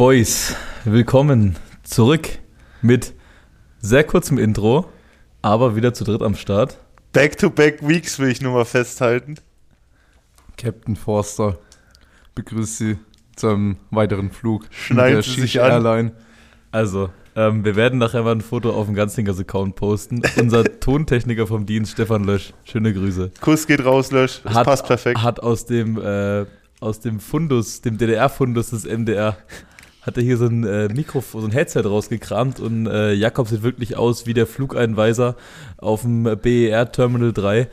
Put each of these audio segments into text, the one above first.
Boys, willkommen zurück mit sehr kurzem Intro, aber wieder zu dritt am Start. Back-to-back Weeks will ich nur mal festhalten. Captain Forster begrüßt Sie zu einem weiteren Flug Schneiden mit der Sie sich an. Airline. Also, ähm, wir werden nachher mal ein Foto auf dem Ganzlingers-Account posten. Unser Tontechniker vom Dienst, Stefan Lösch, schöne Grüße. Kuss geht raus, Lösch. Das passt perfekt. Hat aus dem, äh, aus dem Fundus, dem DDR-Fundus des MDR, hat er hier so ein äh, Mikrofon, so ein Headset rausgekramt und äh, Jakob sieht wirklich aus wie der Flugeinweiser auf dem BER Terminal 3.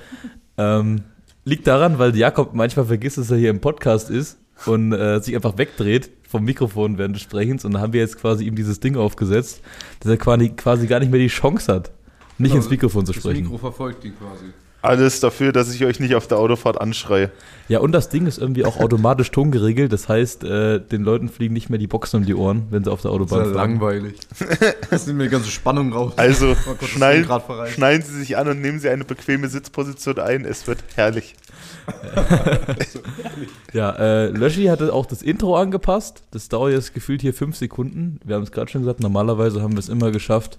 Ähm, liegt daran, weil Jakob manchmal vergisst, dass er hier im Podcast ist und äh, sich einfach wegdreht vom Mikrofon während des Sprechens und dann haben wir jetzt quasi ihm dieses Ding aufgesetzt, dass er quasi, quasi gar nicht mehr die Chance hat, nicht ins Mikrofon zu Das sprechen. Mikro verfolgt ihn quasi. Alles dafür, dass ich euch nicht auf der Autofahrt anschreie. Ja, und das Ding ist irgendwie auch automatisch tongeregelt. Das heißt, äh, den Leuten fliegen nicht mehr die Boxen um die Ohren, wenn sie auf der Das ist Autobahn ja langweilig. Das nimmt mir die ganze Spannung raus. Also schneiden, schneiden Sie sich an und nehmen Sie eine bequeme Sitzposition ein. Es wird herrlich. Ja, äh, Löschi hatte auch das Intro angepasst. Das dauert jetzt gefühlt hier fünf Sekunden. Wir haben es gerade schon gesagt, normalerweise haben wir es immer geschafft,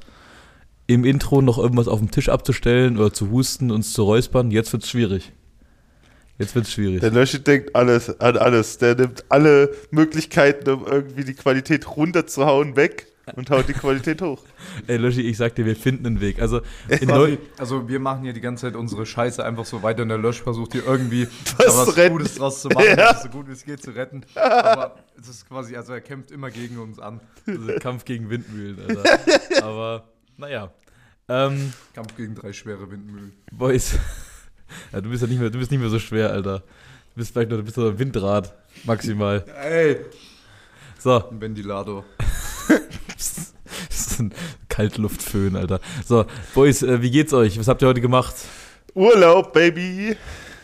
im Intro noch irgendwas auf dem Tisch abzustellen oder zu husten, uns zu räuspern. Jetzt wird's schwierig. Jetzt wird's schwierig. Der Löschi denkt alles an alles. Der nimmt alle Möglichkeiten, um irgendwie die Qualität runterzuhauen, weg und haut die Qualität hoch. Ey, Löschi, ich sag dir, wir finden einen Weg. Also, in Neu Quasi, also wir machen hier die ganze Zeit unsere Scheiße einfach so weiter und der Lösch versucht hier irgendwie Was da zu retten. Gutes draus zu machen, Ja. das so gut wie es geht zu retten. Aber es ist quasi, also er kämpft immer gegen uns an. also Kampf gegen Windmühlen, Alter. Aber, naja. Ähm, Kampf gegen drei schwere Windmühlen. Boys. Ja, du bist ja nicht mehr, du bist nicht mehr so schwer, Alter. Du bist vielleicht noch, du bist noch ein Windrad, maximal. Ey! So, Ein Ventilator. das ist ein Kaltluftföhn, Alter. So, Boys, äh, wie geht's euch? Was habt ihr heute gemacht? Urlaub, Baby.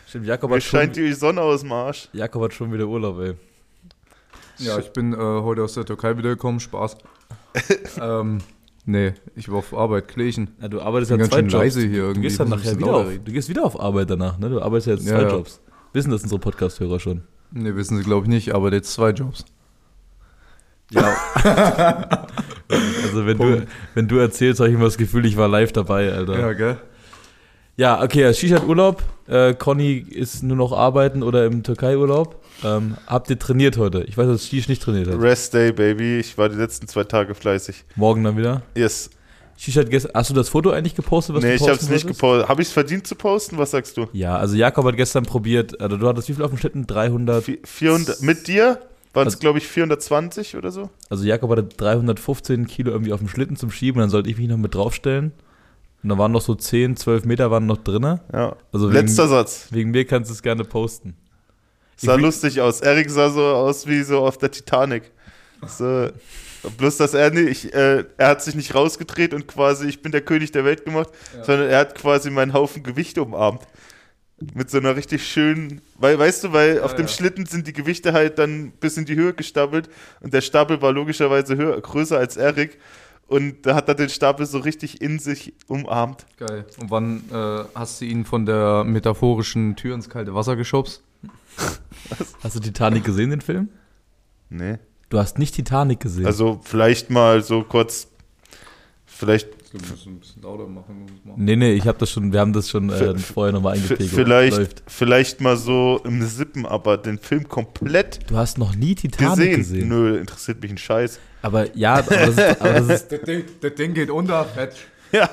Stimmt, Jakob Mir hat, schon, scheint die Sonne aus dem Arsch. Jakob hat schon wieder Urlaub, ey. Ja, ich bin äh, heute aus der Türkei wiedergekommen, Spaß. ähm, nee, ich war auf Arbeit, Klächen. Ja, du arbeitest ja zwei Jobs. leise hier Du irgendwie. gehst dann nachher wieder auf, du gehst wieder auf Arbeit danach, ne? Du arbeitest ja jetzt Ja, zwei ja. Jobs. Wissen das unsere Podcast-Hörer schon? Nee, wissen sie glaube ich nicht, aber jetzt zwei Jobs. Ja. also wenn du, wenn du erzählst, habe ich immer das Gefühl, ich war live dabei, Alter. Ja, gell? Ja, okay, Shisha hat Urlaub. Äh, Conny ist nur noch arbeiten oder im Türkei-Urlaub. Ähm, habt ihr trainiert heute? Ich weiß, dass Shish nicht trainiert hat. Rest Day, Baby. Ich war die letzten zwei Tage fleißig. Morgen dann wieder. Yes. Shish hat gestern. Hast du das Foto eigentlich gepostet? nee, du ich hab's nicht gepostet. Habe ich es verdient zu posten? Was sagst du? Ja, also Jakob hat gestern probiert. Also du hattest wie viel auf dem Schlitten? 300. Vi- 400, mit dir waren es, Also- glaube ich, 420 oder so. Also Jakob hatte 315 Kilo irgendwie auf dem Schlitten zum Schieben. Dann sollte ich mich noch mit draufstellen. Und da waren noch so 10, 12 Meter waren noch drinne. Ja. Also wegen, Letzter Satz. wegen mir kannst du es gerne posten. Sah Ich- lustig aus. Erik sah so aus wie so auf der Titanic. So, bloß, dass er nicht, äh, er hat sich nicht rausgedreht und quasi, ich bin der König der Welt gemacht, sondern er hat quasi meinen Haufen Gewichte umarmt. Mit so einer richtig schönen, weil, weißt du, weil auf dem ja. Schlitten sind die Gewichte halt dann bis in die Höhe gestapelt und der Stapel war logischerweise höher, größer als Erik und da hat er den Stapel so richtig in sich umarmt. Geil. Und wann äh, hast du ihn von der metaphorischen Tür ins kalte Wasser geschubst? Hast du Titanic gesehen, den Film? Nee. Du hast nicht Titanic gesehen. Also vielleicht mal so kurz, vielleicht wir müssen ein bisschen lauter machen. Nee, nee, ich habe das schon, wir haben das schon äh, vorher nochmal eingepegelt. Vielleicht, vielleicht mal so im Sippen, aber den Film komplett Du hast noch nie Titanic gesehen. gesehen. Nö, interessiert mich ein Scheiß. Aber ja, aber das ist, aber das ist Das Ding, das Ding geht unter, fett. Ja,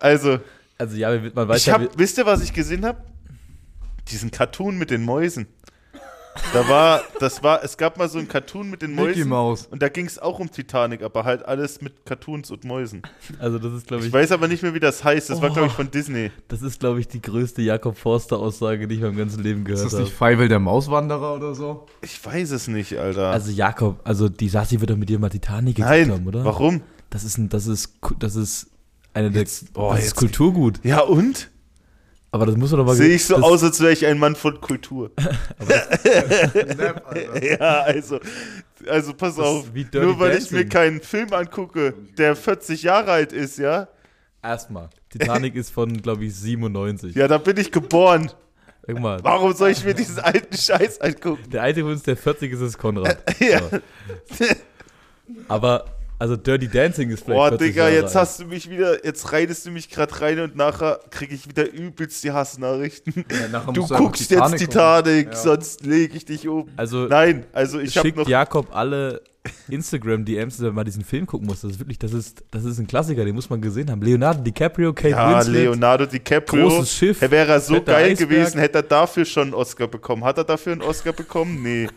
also, also ja, man weiß ich ja, hab, wisst ihr, was ich gesehen habe? Diesen Cartoon mit den Mäusen. Da war, das war, es gab mal so einen Cartoon mit den Mickey Mäusen. Maus. Und da ging es auch um Titanic, aber halt alles mit Cartoons und Mäusen. also das ist glaube Ich ich, weiß aber nicht mehr, wie das heißt. Das war, Oh. glaube ich, von Disney. das ist glaube ich die größte Jakob Forster Aussage, die ich meinem ganzen Leben Ist gehört das habe. nicht Feivel der Mauswanderer oder so? Ich weiß es nicht, Alter. Also Jakob, also die Sassi wird doch mit dir mal Titanic Nein, haben, oder? warum? Das ist ein, das ist, das ist eine der, oh, das ist jetzt- Kulturgut. Ja, und? Aber das muss doch mal. Sehe ich so aus, als wäre ich ein Mann von Kultur. Ja, also, also pass auf. Nur weil ich mir Dancing. keinen Film angucke, der 40 Jahre alt ist, ja? Erstmal. Titanic ist von, glaube ich, 97. Ja, da bin ich geboren. Irgendwann. Warum soll ich mir diesen alten Scheiß angucken? Der einzige von uns, der 40 ist, ist Konrad. Ja. So. Aber, also Dirty Dancing ist vielleicht Boah, 40 Digga, jetzt hast du mich wieder, jetzt reitest du mich gerade rein und nachher kriege ich wieder übelst die Hassnachrichten. Ja, Du guckst jetzt gucken. Titanic, Ja. sonst lege ich dich um. Also, Nein, also ich habe noch. Jakob alle Instagram-DMs, wenn man diesen Film gucken muss. Das ist wirklich, das ist, das ist ein Klassiker, den muss man gesehen haben. Leonardo DiCaprio, Kate Ja, Winslet, Leonardo DiCaprio. großes Schiff. Er wäre so geil Eisberg. gewesen, hätte er dafür schon einen Oscar bekommen. Hat er dafür einen Oscar bekommen? Nee.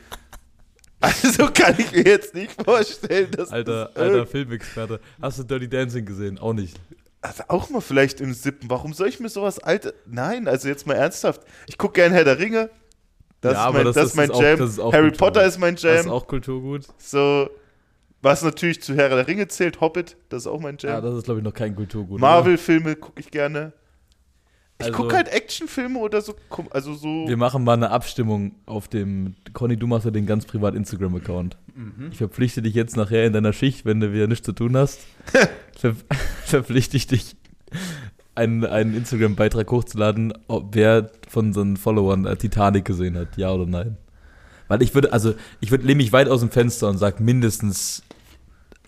Also kann ich mir jetzt nicht vorstellen, dass Alter, das alter Filmexperte. Hast du Dirty Dancing gesehen? Auch nicht. also auch mal vielleicht im Sippen. Warum soll ich mir sowas alte? Nein, also jetzt mal ernsthaft. Ich gucke gern Herr der Ringe. Das Ja, ist mein, das- das ist mein auch- Jam. das Harry Kultur. Potter ist mein Das ist Jam. auch Kulturgut. So, was natürlich zu Herr der Ringe zählt, Hobbit, das ist auch mein Ja, Jam. das ist, glaube ich, noch kein Kulturgut. Marvel-Filme gucke ich gerne. Ich Also- gucke halt Actionfilme oder so. Also so. Wir machen mal eine Abstimmung auf dem. Conny, du machst ja den ganz privat Instagram-Account. Mhm. Ich verpflichte dich jetzt nachher in deiner Schicht, wenn du wieder nichts zu tun hast. ver verpflichte ich dich, einen, einen Instagram-Beitrag hochzuladen, ob wer von unseren Followern äh, Titanic gesehen hat, ja oder nein. Weil ich würde, also, ich würde, lehne mich weit aus dem Fenster und sage mindestens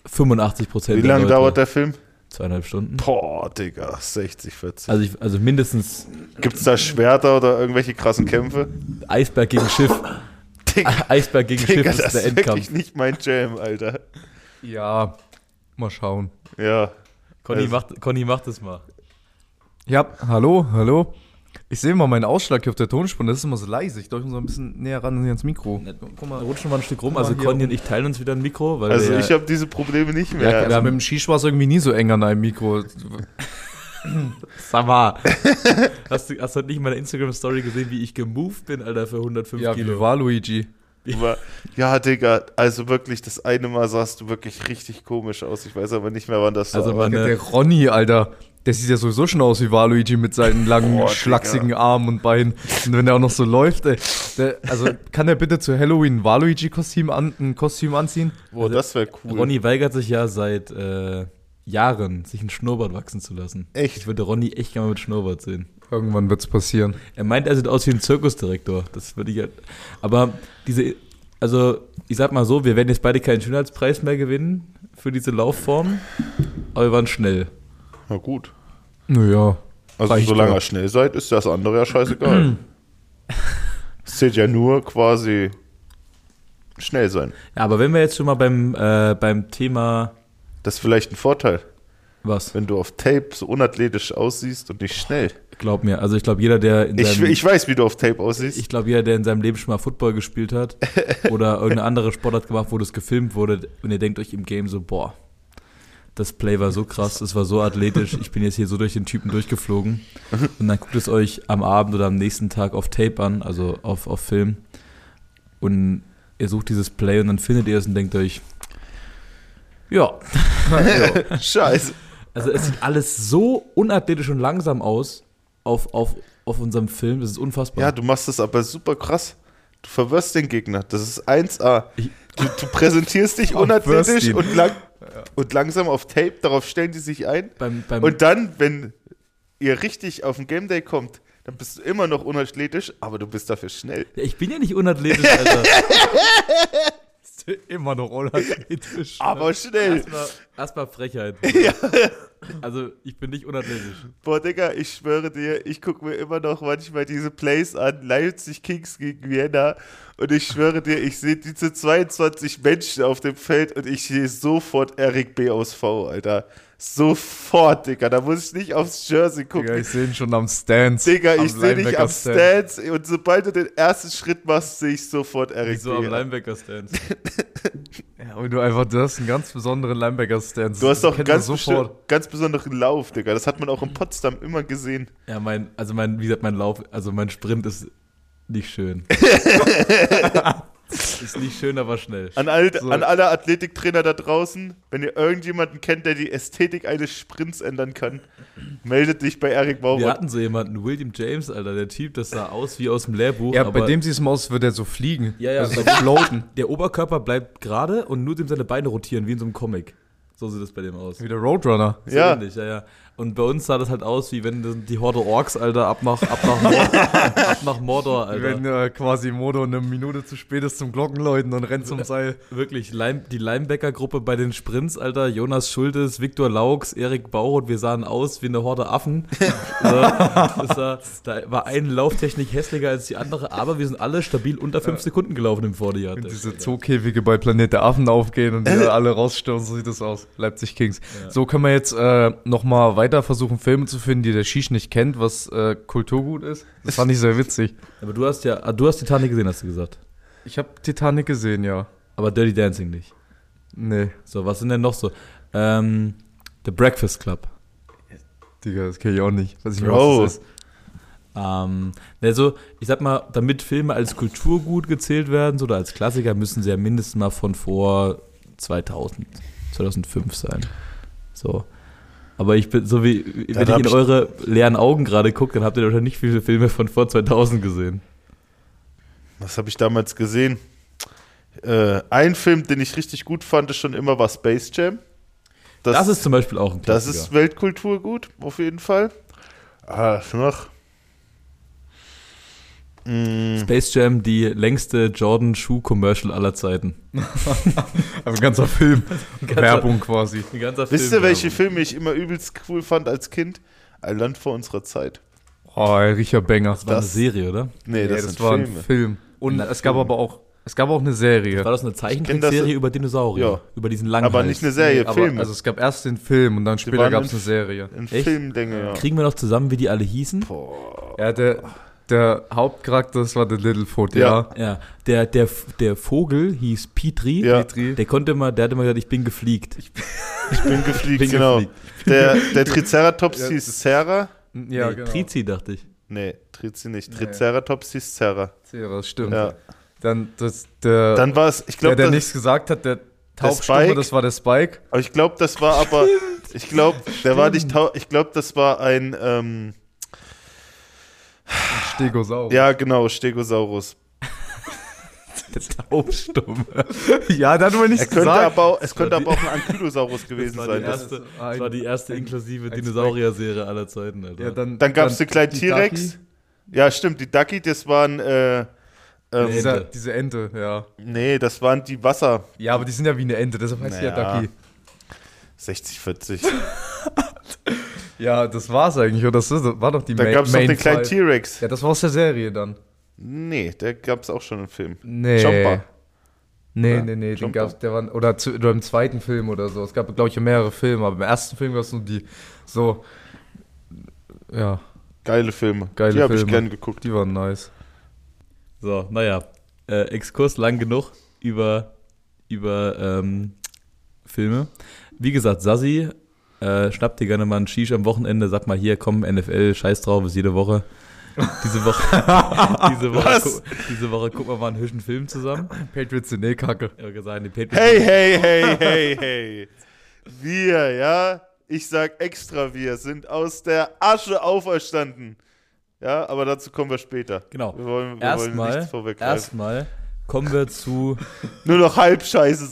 85 Prozent. Wie lange dauert der Film? Zweieinhalb Stunden. Boah, Digga, 60, 40. Also, ich, also mindestens Gibt es da Schwerter oder irgendwelche krassen Kämpfe? Eisberg gegen Schiff. Digga, Eisberg gegen Schiff Digga ist das der ist Endkampf. wirklich nicht mein Jam, Alter. Ja, mal schauen. Ja. Conny, Also- macht, Conny macht es mal. Ja, hallo, hallo. Ich sehe mal meinen Ausschlag hier auf der Tonspur, das ist immer so leise. Ich darf so ein bisschen näher ran ans Mikro. Guck mal. Rutschen wir ein Stück rum. Also Conny und ich teilen uns wieder ein Mikro, weil Also wir ich habe diese Probleme nicht mehr. Ja, Also, also mit dem Shish war es irgendwie nie so eng an einem Mikro. Sag mal. hast, du, hast du nicht meine Instagram-Story gesehen, wie ich gemoved bin, Alter, für 105 Ja, Kilo? wie war Luigi? ja, Digga, also wirklich, das eine Mal sahst du wirklich richtig komisch aus. Ich weiß aber nicht mehr, wann das Also war. Der Ronny, Alter, der sieht ja sowieso schon aus wie Waluigi mit seinen langen, Boah, schlachsigen Armen und Beinen. Und wenn er auch noch so läuft, ey. Der, also kann er bitte zu Halloween ein Waluigi-Kostüm an, ein Kostüm anziehen? Boah, das wäre cool. Ronny weigert sich ja seit äh, Jahren, sich ein Schnurrbart wachsen zu lassen. Echt? Ich würde Ronny echt gerne mit Schnurrbart sehen. Irgendwann wird's passieren. Er meint, er sieht aus wie ein Zirkusdirektor. Das würde ich halt. Aber diese, also ich sag mal so, wir werden jetzt beide keinen Schönheitspreis mehr gewinnen für diese Laufform, aber wir waren schnell. Na gut. Naja. Also solange ihr schnell seid, ist das andere ja scheißegal. es zählt ja nur quasi schnell sein. Ja, aber wenn wir jetzt schon mal beim, äh, beim Thema Das ist vielleicht ein Vorteil, was? wenn du auf Tape so unathletisch aussiehst und nicht schnell. Glaub mir, also ich glaube, jeder, der in Ich, seinem, ich weiß, wie du auf Tape aussiehst. ich glaube, jeder, der in seinem Leben schon mal Football gespielt hat oder irgendeine andere Sportart gemacht, wo das gefilmt wurde und ihr denkt euch im Game so, boah, das Play war so krass, es war so athletisch, ich bin jetzt hier so durch den Typen durchgeflogen und dann guckt es euch am Abend oder am nächsten Tag auf Tape an, also auf, auf Film und ihr sucht dieses Play und dann findet ihr es und denkt euch, ja, Scheiße. also es sieht alles so unathletisch und langsam aus auf, auf, auf unserem Film, das ist unfassbar. Ja, du machst das aber super krass. Du verwirrst den Gegner. Das ist 1A. Ich- Du, du präsentierst dich unathletisch und, lang, und langsam auf Tape. Darauf stellen die sich ein. beim, beim, Und dann, wenn ihr richtig auf den Game Day kommt, dann bist du immer noch unathletisch, aber du bist dafür schnell. Ja, ich bin ja nicht unathletisch, Alter. Immer noch unathletisch. Aber schnell. Erstmal erstmal Frechheit. Also, ich bin nicht unathletisch. Boah, Digga, ich schwöre dir, ich gucke mir immer noch manchmal diese Plays an, Leipzig Kings gegen Vienna. Und ich schwöre dir, ich sehe diese 22 Menschen auf dem Feld und ich sehe sofort Erik B. aus V, Alter. Sofort, Digga. Da muss ich nicht aufs Jersey gucken. Digga, ich sehe ihn schon am Stance. Digga, ich sehe dich am Linebacker-Stand. Stance und sobald du den ersten Schritt machst, sehe ich sofort Erik Wieso am. Linebacker-Stance? Ja, und du einfach, du hast einen ganz besonderen Linebacker-Stance. Du hast doch einen ganz, besti- ganz besonderen Lauf, Digga. Das hat man auch in Potsdam immer gesehen. Ja, mein, also mein, wie gesagt, mein Lauf, also mein Sprint ist nicht schön. ist nicht schön, aber schnell. An, all, So. an alle Athletiktrainer da draußen, wenn ihr irgendjemanden kennt, der die Ästhetik eines Sprints ändern kann, meldet dich bei Erik Wir Bauer. hatten so jemanden, William James, Alter, der Typ, das sah aus wie aus dem Lehrbuch. Ja, aber bei dem sieht es mal aus, wird er so fliegen. Ja, ja, Also so floaten. der Oberkörper bleibt gerade und nur dem seine Beine rotieren, wie in so einem Comic. So sieht das bei dem aus. Wie der Roadrunner. So Ja. ähnlich, ja, ja. Und bei uns sah das halt aus, wie wenn die Horde Orks, Alter, ab nach, ab nach, Mordor, ab nach Mordor, Alter. Wenn äh, quasi Modo eine Minute zu spät ist zum Glockenläuten und rennt zum Seil. Wirklich, Leim, die Linebacker-Gruppe bei den Sprints, Alter, Jonas Schultes, Viktor Laux, Erik Bauroth, wir sahen aus wie eine Horde Affen. also, da war eine Lauftechnik hässlicher als die andere, aber wir sind alle stabil unter fünf Sekunden gelaufen im Vorjahr. Wenn diese Zookäfige bei Planet der Affen aufgehen und die alle rausstürzen, so sieht das aus. Leipzig Kings. Ja. So können wir jetzt äh, nochmal weiter versuchen, Filme zu finden, die der Shish nicht kennt, was äh, Kulturgut ist. Das fand ich sehr witzig. Aber du hast ja, ah, du hast Titanic gesehen, hast du gesagt. Ich habe Titanic gesehen, ja. Aber Dirty Dancing nicht. Nee, So, was sind denn noch so? Ähm, The Breakfast Club. Digga, das kenne ich auch nicht. Weiß ich nicht, Bro. was das ist. Ähm, also, ich sag mal, damit Filme als Kulturgut gezählt werden so, oder als Klassiker, müssen sie ja mindestens mal von vor 2000, 2005 sein. So. Aber ich bin, so wie, wenn ich in eure leeren Augen gerade gucke, dann habt ihr wahrscheinlich nicht viele Filme von vor 2000 gesehen. Was habe ich damals gesehen? Äh, ein Film, den ich richtig gut fand, ist schon immer war Space Jam. Das, ist zum Beispiel auch ein das Klassiker. ist Weltkulturgut, auf jeden Fall. Ah, noch? Mm, Space Jam, die längste Jordan-Schuh-Commercial aller Zeiten. Aber ein ganzer Film. Werbung quasi. Ein ganzer wisst ihr, Film, welche. Filme ich immer übelst cool fand als Kind? Ein Land vor unserer Zeit. Oh, ein richtiger Banger. Das war eine das- Serie, oder? Nee, Nee, das, das, sind war Filme. ein Film. Und Na, es gab Film. aber auch, es gab auch eine Serie. War das eine Zeichentrickserie das- über Dinosaurier? Ja. Über diesen langen Aber nicht eine Serie, aber, Filme. Also es gab erst den Film und dann später gab es in- eine Serie. in Echt? Filmlänge, ja. Kriegen wir noch zusammen, wie die alle hießen? Boah. Ja, der, der Hauptcharakter, das war der Littlefoot, ja. Ja. Ja, der, der, der Vogel hieß Petri. Ja. Petri. Der konnte mal, der hatte mal gesagt, ich bin gefliegt. Ich bin gefliegt, bin genau. gefliegt. Der, der Triceratops Ja, hieß Serra. Ja, nee, genau. Trizi, dachte ich. Nee, Trizi nicht. Nee. Triceratops hieß Serra. Das stimmt. Ja. Dann, das, der, Dann war es, ich der, glaube, der das, nichts gesagt hat, der Taubstumme, Spike? das war der Spike. aber ich glaube, das war aber, ich glaube, der war nicht, tau- ich glaube, das war ein, ähm, Stegosaurus. ja, genau, Stegosaurus. Der Taubstumme. ja, da hat man Er nichts könnte gesagt. aber, auch, es könnte aber auch ein Ankylosaurus gewesen war sein. Das, erste, Das das war die erste inklusive Dinosaurier-Serie aller Zeiten, Alter. Ja, dann dann gab es dann den kleinen T-Rex. Ja, stimmt, die Ducky, das waren, äh, ähm. Dieser, Ente. diese Ente, ja. nee, das waren die Wasser. Ja, aber die sind ja wie eine Ente, deshalb heißt die ja Naja. Ducky. 60, 40. Ja, das war's eigentlich, oder? Das war doch die Da Main- gab es noch Main den kleinen Five. T-Rex. Ja, das war aus der Serie dann. Nee, der gab es auch schon im Film. Nee. Chomper. Nee, Ja, nee, nee, den gab's, der war, oder, zu, oder im zweiten Film oder so. Es gab, glaube ich, mehrere Filme, aber im ersten Film gab es nur die, so, ja, Geile Filme. Geile die habe ich Filme. gern geguckt. die waren nice. So, naja. Äh, Exkurs lang genug über, über ähm, Filme. Wie gesagt, Sassi, äh, schnapp dir gerne mal einen Shish am Wochenende, sag mal hier, komm, NFL, scheiß drauf, ist jede Woche. Diese Woche, diese Woche, gu diese Woche gucken wir mal einen hübschen Film zusammen. Patriots sind eh kacke. Hey, hey, hey, hey, hey. Wir, ja, ich sag extra wir, sind aus der Asche auferstanden. Ja, aber dazu kommen wir später. Genau. Wir wollen, wir wollen Erstmal, nichts vorweggreifen. erstmal kommen wir zu Nur noch halb scheiße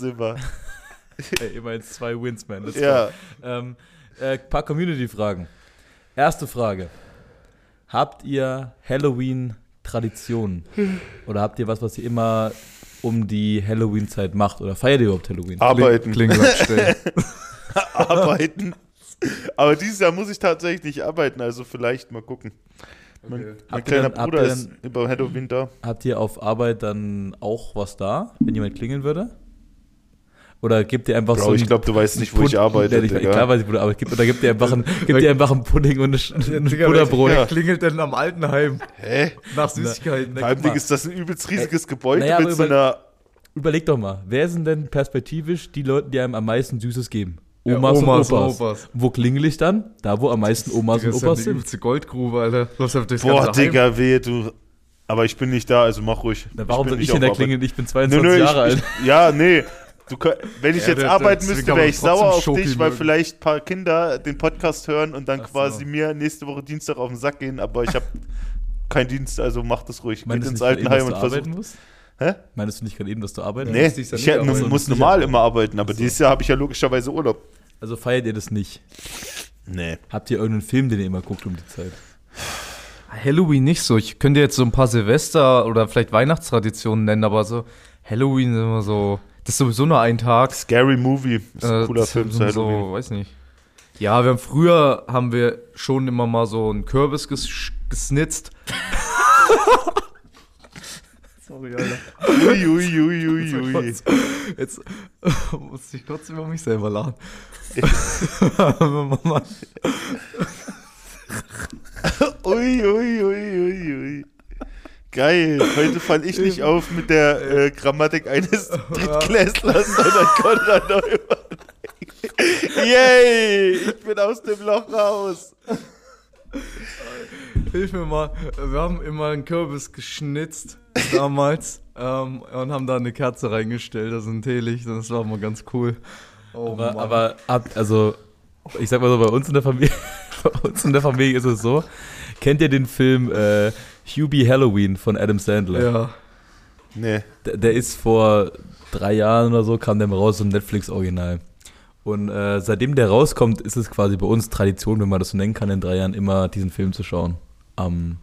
sind wir. ey, immerhin zwei Wins, man. Let's. Ja. Ähm, äh, paar Community-Fragen. Erste Frage. Habt ihr Halloween-Traditionen? Oder habt ihr was, was ihr immer um die Halloween-Zeit macht? Oder feiert ihr überhaupt Halloween? Arbeiten. Stellen. arbeiten. Aber dieses Jahr muss ich tatsächlich nicht arbeiten, also vielleicht mal gucken. Mein, mein ihr kleiner habt Bruder ihr ist über Halloween da. Habt ihr auf Arbeit dann auch was da, wenn jemand klingeln würde? Oder gebt ihr einfach Bro, so ich glaube, du weißt nicht, wo ich Pud- arbeite. Ja, ich, klar weiß ich, wo du arbeitest. Oder gebt ihr einfach ein, gebt ihr einfach ein Pudding und ein, Butterbrot. Wer klingelt denn am Altenheim Hä? nach Süßigkeiten? Na, Vor allem guck mal. Ding ist das ein übelst riesiges Gebäude naja, mit aber so einer. Überleg doch mal, wer sind denn perspektivisch die Leute, die einem am meisten Süßes geben? Ja, Omas, Omas und und Opas. Opas. Wo klingel ich dann? Da, wo am meisten Omas Das und ist ja Opas eine sind. übelste Goldgrube, Alter. Läufst einfach durchs Boah. Digga, wehe, du. Aber ich bin nicht da, also mach ruhig. Na, warum bin soll ich nicht denn da auf klingeln? Ich bin Nö, 22 nö, Jahre ich, alt. ich, ja, nee. Du, könnt- wenn ich Ja, jetzt der- arbeiten deswegen müsste, wäre ich sauer auf Schoki dich, weil mögen. vielleicht ein paar Kinder den Podcast hören und dann Ach so. quasi mir nächste Woche Dienstag auf den Sack gehen, aber ich habe keinen Dienst, also mach das ruhig. Geht Meinst du ins nicht gerade eben, Altenheim dass und du arbeiten versucht. musst? Hä? Meinst du nicht gerade eben, dass du arbeiten Nee, musst ich nicht hätte- arbeiten. muss normal arbeiten. immer arbeiten, aber Ach so. dieses Jahr habe ich ja logischerweise Urlaub. Also feiert ihr das nicht? Nee. Habt ihr irgendeinen Film, den ihr immer guckt um die Zeit? Halloween nicht so. Ich könnte jetzt so ein paar Silvester- oder vielleicht Weihnachtstraditionen nennen, aber so Halloween ist immer so. Das ist sowieso nur ein Tag. Scary Movie ist ein Äh, cooler das Film Halloween. so, weiß nicht. Ja, wir haben früher haben wir schon immer mal so einen Kürbis ges gesnitzt. Sorry, Alter. Ui, ui, ui, ui, ui. Jetzt muss ich kurz über mich selber lachen. Ui, ui, ui, ui, ui. Geil, heute fall ich nicht auf mit der äh, Grammatik eines Drittklässlers, sondern Konrad Neumann. Yay, ich bin aus dem Loch raus. Hilf mir mal. Wir haben immer einen Kürbis geschnitzt damals ähm, und haben da eine Kerze reingestellt, also ein Teelicht. Das war mal ganz cool. Oh, Aber, Mann. aber habt, also, ich sag mal so, bei uns in der Familie, bei uns in der Familie ist es so. Kennt ihr den Film äh, Hubie Halloween von Adam Sandler? ja. Nee, Der, der ist vor drei Jahren oder so, kam der mal raus, so ein Netflix-Original. Und äh, seitdem der rauskommt, ist es quasi bei uns Tradition, wenn man das so nennen kann, in drei Jahren immer diesen Film zu schauen. Am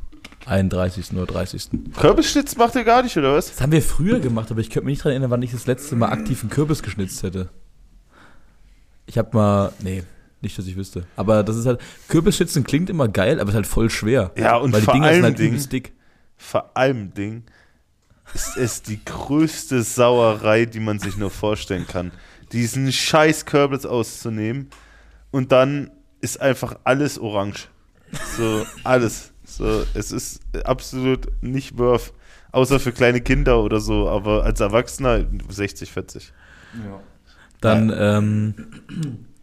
31. oder 30. Kürbisschnitz macht ihr gar nicht, oder was? Das haben wir früher gemacht, aber ich könnte mich nicht daran erinnern, wann ich das letzte Mal aktiv einen Kürbis geschnitzt hätte. Ich hab mal, nee, nicht, dass ich wüsste. Aber das ist halt, Kürbisschnitzen klingt immer geil, aber ist halt voll schwer. Ja, und weil die vor Dinger sind allem halt Ding, dick. vor allem Ding, ist es die größte Sauerei, die man sich nur vorstellen kann. Diesen scheiß Kürbis auszunehmen und dann ist einfach alles orange. So, alles. So, es ist absolut nicht worth. Außer für kleine Kinder oder so, aber als Erwachsener 60, 40. Dann, ähm,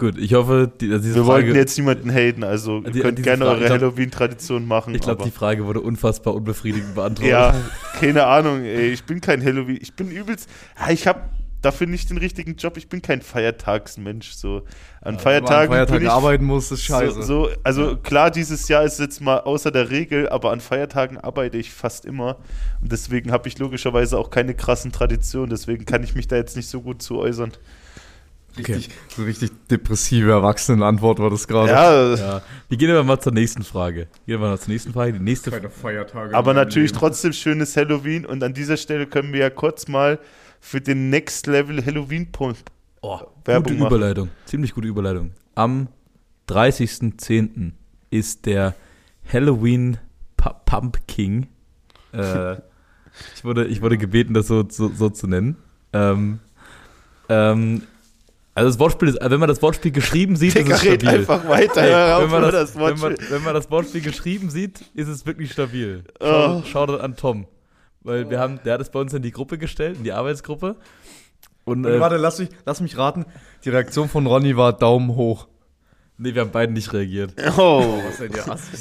gut, ich hoffe, die, dass diese Wir Frage, wollten jetzt niemanden haten, also ihr Die- könnt gerne Frage- eure Halloween-Tradition machen. ich glaube, die Frage wurde unfassbar unbefriedigend beantwortet. Ja, keine Ahnung, ey. Ich bin kein Halloween. Ich bin übelst. Ja, ich habe dafür nicht den richtigen Job. Ich bin kein Feiertagsmensch. So. An Feiertagen, Wenn man an Feiertagen ich arbeiten muss, ist scheiße. So, so, also klar, dieses Jahr ist jetzt mal außer der Regel, aber an Feiertagen arbeite ich fast immer. Und deswegen habe ich logischerweise auch keine krassen Traditionen. Deswegen kann ich mich da jetzt nicht so gut zu äußern. Richtig, so richtig depressive Erwachsenenantwort war das gerade. Ja, Ja, wir gehen aber mal zur nächsten Frage. Gehen wir mal zur nächsten Frage. Die nächste Keine Feiertage. aber natürlich Leben. trotzdem schönes Halloween. Und an dieser Stelle können wir ja kurz mal für den Next Level Halloween-Punkt Oh, Werbung gute machen. Überleitung. Ziemlich gute Überleitung. Am 30.10. ist der Halloween Pu- Pumpkin. Äh, ich, wurde, ich wurde gebeten, das so, so, so zu nennen. Ähm, ähm, also das Wortspiel ist, wenn man das Wortspiel geschrieben sieht, ist Digga, es red stabil. einfach weiter. Hör auf wenn, man das, das wenn, man, Wortspiel. wenn man das Wortspiel geschrieben sieht, ist es wirklich stabil. Oh. Schau, schau das an Tom. Weil wir haben, der hat es bei uns in die Gruppe gestellt, in die Arbeitsgruppe. Und, Und äh, warte, lass mich, lass mich raten. Die Reaktion von Ronny war Daumen hoch. nee, wir haben beiden nicht reagiert. Oh. Was denn?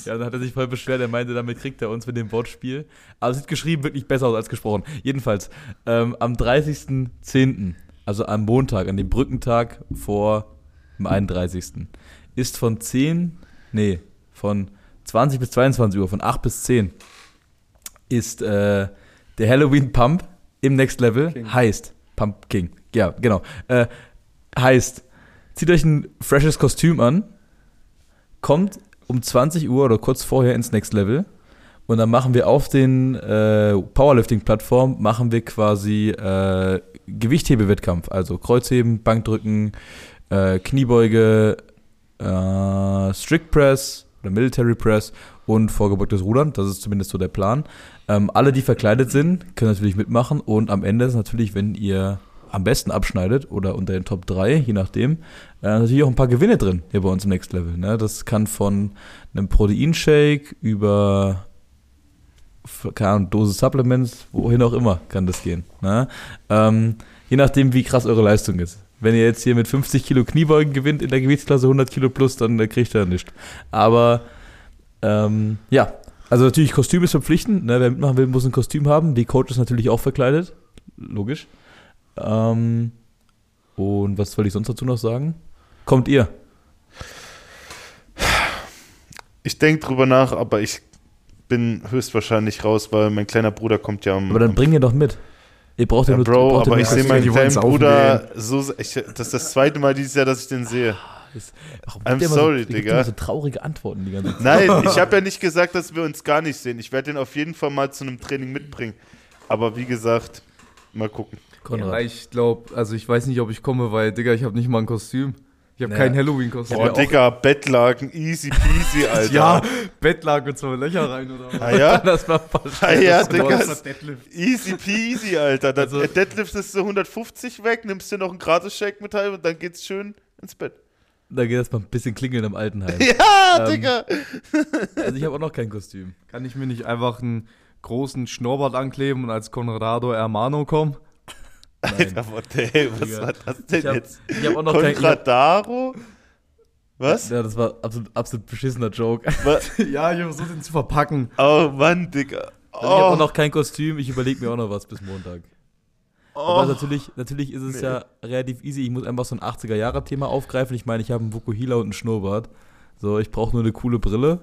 Ja, dann hat er sich voll beschwert, er meinte, damit kriegt er uns mit dem Wortspiel. Aber es sieht geschrieben wirklich besser aus als gesprochen. Jedenfalls, ähm, am 30.10., also am Montag, an dem Brückentag vor dem 31., ist von 10, nee, von 20 bis 22 Uhr, von 8 bis 10, ist äh, der Halloween Pump im Next Level, King. heißt Pump King, ja, genau, äh, heißt, zieht euch ein freshes Kostüm an, kommt um 20 Uhr oder kurz vorher ins Next Level und dann machen wir auf den äh, Powerlifting-Plattformen machen wir quasi äh, Gewichthebewettkampf, also Kreuzheben, Bankdrücken, äh, Kniebeuge, äh, Strict Press oder Military Press und vorgebeugtes Rudern. Das ist zumindest so der Plan. Ähm, alle, die verkleidet sind, können natürlich mitmachen und am Ende ist natürlich, wenn ihr am besten abschneidet oder unter den Top 3, je nachdem, äh, natürlich auch ein paar Gewinne drin hier bei uns im Next Level. Ne? Das kann von einem Proteinshake über keine Ahnung, Dose Supplements, wohin auch immer kann das gehen. Ne? Ähm, je nachdem, wie krass eure Leistung ist. Wenn ihr jetzt hier mit 50 Kilo Kniebeugen gewinnt in der Gewichtsklasse 100 Kilo plus, dann äh, kriegt ihr nichts. Aber ähm, ja, also natürlich Kostüm ist verpflichtend. Ne? Wer mitmachen will, muss ein Kostüm haben. Die Coach ist natürlich auch verkleidet. Logisch. Ähm, und was soll ich sonst dazu noch sagen? Kommt ihr? Ich denke drüber nach, aber ich bin höchstwahrscheinlich raus, weil mein kleiner Bruder kommt ja am. Aber dann am bring ihr doch mit. Ihr braucht ja, ja, nur Bro, aber ich sehe meinen kleinen Bruder so. Ich, das ist das zweite Mal dieses Jahr, dass ich den sehe. Das- Warum I'm sorry, so, Digga. immer so traurige Antworten die ganze Zeit. Nein, ich habe ja nicht gesagt, dass wir uns gar nicht sehen. Ich werde den auf jeden Fall mal zu einem Training mitbringen. Aber wie gesagt, mal gucken. Konrad. Ja, ich glaube, also ich weiß nicht, ob ich komme, weil, Digga, ich habe nicht mal ein Kostüm. Ich habe Naja. kein Halloween-Kostüm. Boah, Digga, Bettlaken, easy peasy, Alter. Ja, Bettlaken und zwei Löcher rein oder was? Ah, ja? Das war Ah, ja, das Digga. war- Das Deadlift. Easy peasy, Alter. Das, Also- äh, Deadlift ist so 150 weg, nimmst dir noch einen Gratis-Shake mit heim und dann geht's schön ins Bett. Da geht erstmal ein bisschen klingeln im Altenheim. Ja, Ähm, Digga. Also ich habe auch noch kein Kostüm. Kann ich mir nicht einfach einen großen Schnurrbart ankleben und als Conrado Hermano kommen? Nein. Alter, hell, was Digga. war das denn Ich habe jetzt? hab auch noch kein... Ich hab, Contradaro? Was? ja, das war absolut, absolut beschissener Joke. Wa- ja, ich versuche den zu verpacken. Oh Mann, Digga. Also Ich habe auch Oh, noch kein Kostüm, ich überlege mir auch noch was bis Montag. oh. Aber natürlich, natürlich ist es Nee. ja relativ easy. Ich muss einfach so ein 80er-Jahre-Thema aufgreifen. Ich meine, ich habe einen Vukuhila und einen Schnurrbart. So, ich brauche nur eine coole Brille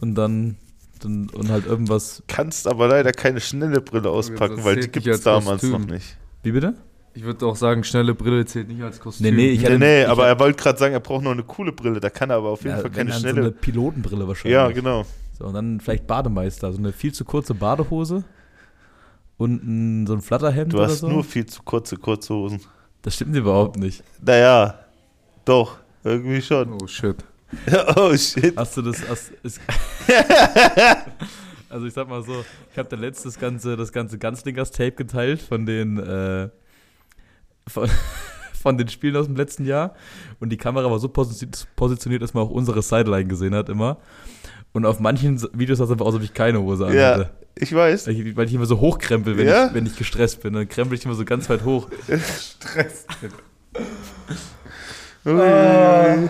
und dann, dann und halt irgendwas. kannst aber leider keine schnelle Brille auspacken, weil die gibt es als damals Kostüm. noch nicht. Wie bitte? Ich würde auch sagen, schnelle Brille zählt nicht als Kostüm. Nee, nee, ich nee, hatte- nee, ich aber hab- er wollte gerade sagen, er braucht noch eine coole Brille. Da kann er aber auf jeden Ja, Fall keine dann schnelle. So eine Pilotenbrille wahrscheinlich. ja, genau. So, und dann vielleicht Bademeister. So eine viel zu kurze Badehose und ein, so ein Flatterhemd Du oder hast so. nur viel zu kurze Kurzhosen. das stimmt überhaupt nicht. Naja, doch, irgendwie schon. Oh shit. oh shit. Hast du das. Hast, ist, also ich sag mal so, ich habe da letztes ganze, das ganze Ganzlingers Tape geteilt von den äh, von, von den Spielen aus dem letzten Jahr und die Kamera war so posi positioniert, dass man auch unsere Sideline gesehen hat immer. Und auf manchen Videos sah es einfach aus, als ob ich keine Hose Ja, anhatte. ich weiß. Weil ich, weil ich immer so hochkrempel, wenn, Ja? ich, wenn ich gestresst bin. Dann krempel ich immer so ganz weit hoch. Stress. Ui.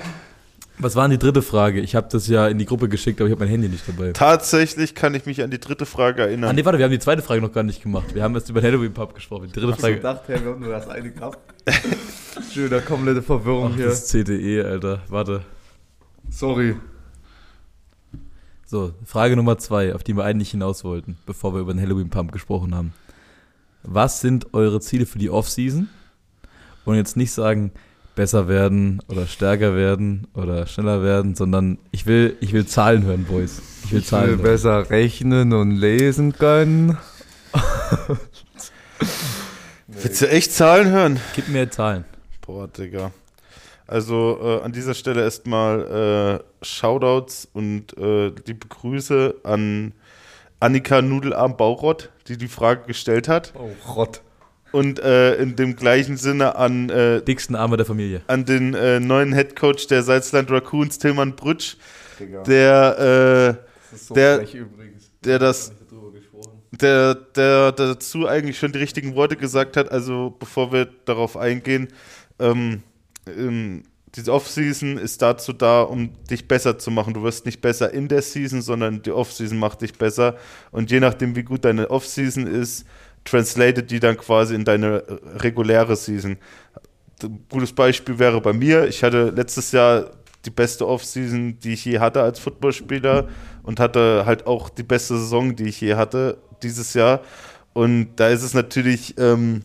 Was war denn die dritte Frage? Ich habe das ja in die Gruppe geschickt, aber ich habe mein Handy nicht dabei. Tatsächlich kann ich mich an die dritte Frage Ah, erinnern. nee, warte, wir haben die zweite Frage noch gar nicht gemacht. Wir haben jetzt über den Halloween Pub gesprochen. Die dritte Ich Frage. dachte, wir haben nur das eine gehabt. Schöner, komplette Verwirrung Ach, hier. das CDE, Alter. Warte. Sorry. So, Frage Nummer zwei, auf die wir eigentlich hinaus wollten, bevor wir über den Halloween Pump gesprochen haben. Was sind eure Ziele für die Offseason? Und jetzt nicht sagen, besser werden oder stärker werden oder schneller werden, sondern ich will, ich will Zahlen hören, Boys. Ich will Ich Zahlen will hören. besser rechnen und lesen können. Willst du echt Zahlen hören? Gib mir Zahlen. Boah, Digga. Also äh, an dieser Stelle erstmal äh, Shoutouts und äh, liebe Grüße an Annika Nudelarm Baurott, die die Frage gestellt hat. Oh, Rott. Und äh, in dem gleichen Sinne an, äh, Dicksten Arme der Familie. an den äh, neuen Headcoach der Salzland Raccoons, Tillmann Brütsch, der, äh, so Der- der das der, der dazu eigentlich schon die richtigen Worte gesagt hat. Also bevor wir darauf eingehen, ähm, ähm, diese Offseason ist dazu da, um dich besser zu machen. Du wirst nicht besser in der Season, sondern die Offseason macht dich besser. Und je nachdem, wie gut deine Offseason ist, translated die dann quasi in deine äh, reguläre Season. Ein gutes Beispiel wäre bei mir. Ich hatte letztes Jahr die beste Offseason, die ich je hatte als Footballspieler und hatte halt auch die beste Saison, die ich je hatte dieses Jahr. Und da ist es natürlich ähm,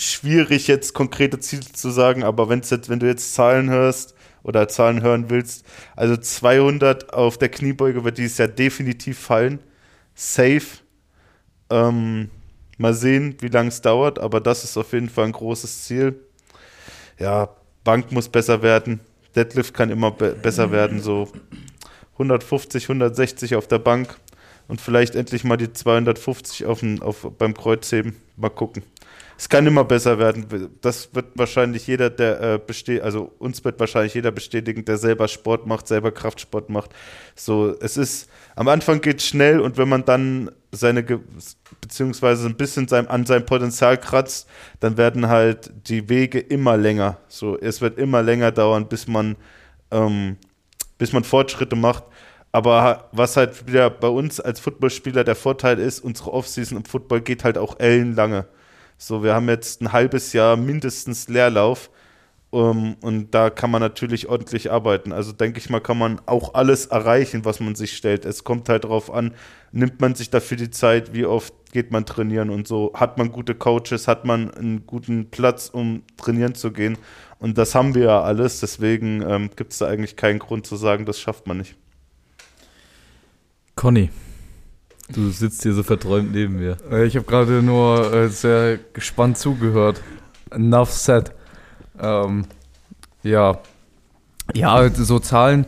schwierig, jetzt konkrete Ziele zu sagen, aber wenn's jetzt, wenn du jetzt Zahlen hörst oder Zahlen hören willst, also 200 auf der Kniebeuge wird dieses Jahr definitiv fallen. Safe. Ähm, mal sehen, wie lange es dauert, aber das ist auf jeden Fall ein großes Ziel. Ja, Bank muss besser werden. Deadlift kann immer be besser werden, so 150, 160 auf der Bank und vielleicht endlich mal die 250 auf, dem- auf, beim Kreuzheben. Mal gucken. Es kann immer besser werden. Das wird wahrscheinlich jeder, der äh, besteht, also uns wird wahrscheinlich jeder bestätigen, der selber Sport macht, selber Kraftsport macht. So, es ist, am Anfang geht schnell und wenn man dann seine, beziehungsweise ein bisschen sein, an seinem Potenzial kratzt, dann werden halt die Wege immer länger. So, es wird immer länger dauern, bis man, ähm, bis man Fortschritte macht. Aber was halt wieder bei uns als Footballspieler der Vorteil ist, unsere Offseason im Football geht halt auch ellenlange. So, wir haben jetzt ein halbes Jahr mindestens Leerlauf. Um, und da kann man natürlich ordentlich arbeiten. Also denke ich mal, kann man auch alles erreichen, was man sich stellt. Es kommt halt darauf an, nimmt man sich dafür die Zeit, wie oft geht man trainieren und so. Hat man gute Coaches, hat man einen guten Platz, um trainieren zu gehen. Und das haben wir ja alles, deswegen ähm, gibt es da eigentlich keinen Grund zu sagen, das schafft man nicht. Conny, du sitzt hier so verträumt neben mir. Äh, Ich habe gerade nur äh, sehr gespannt zugehört. Enough said. Ähm, ja. Ja, so Zahlen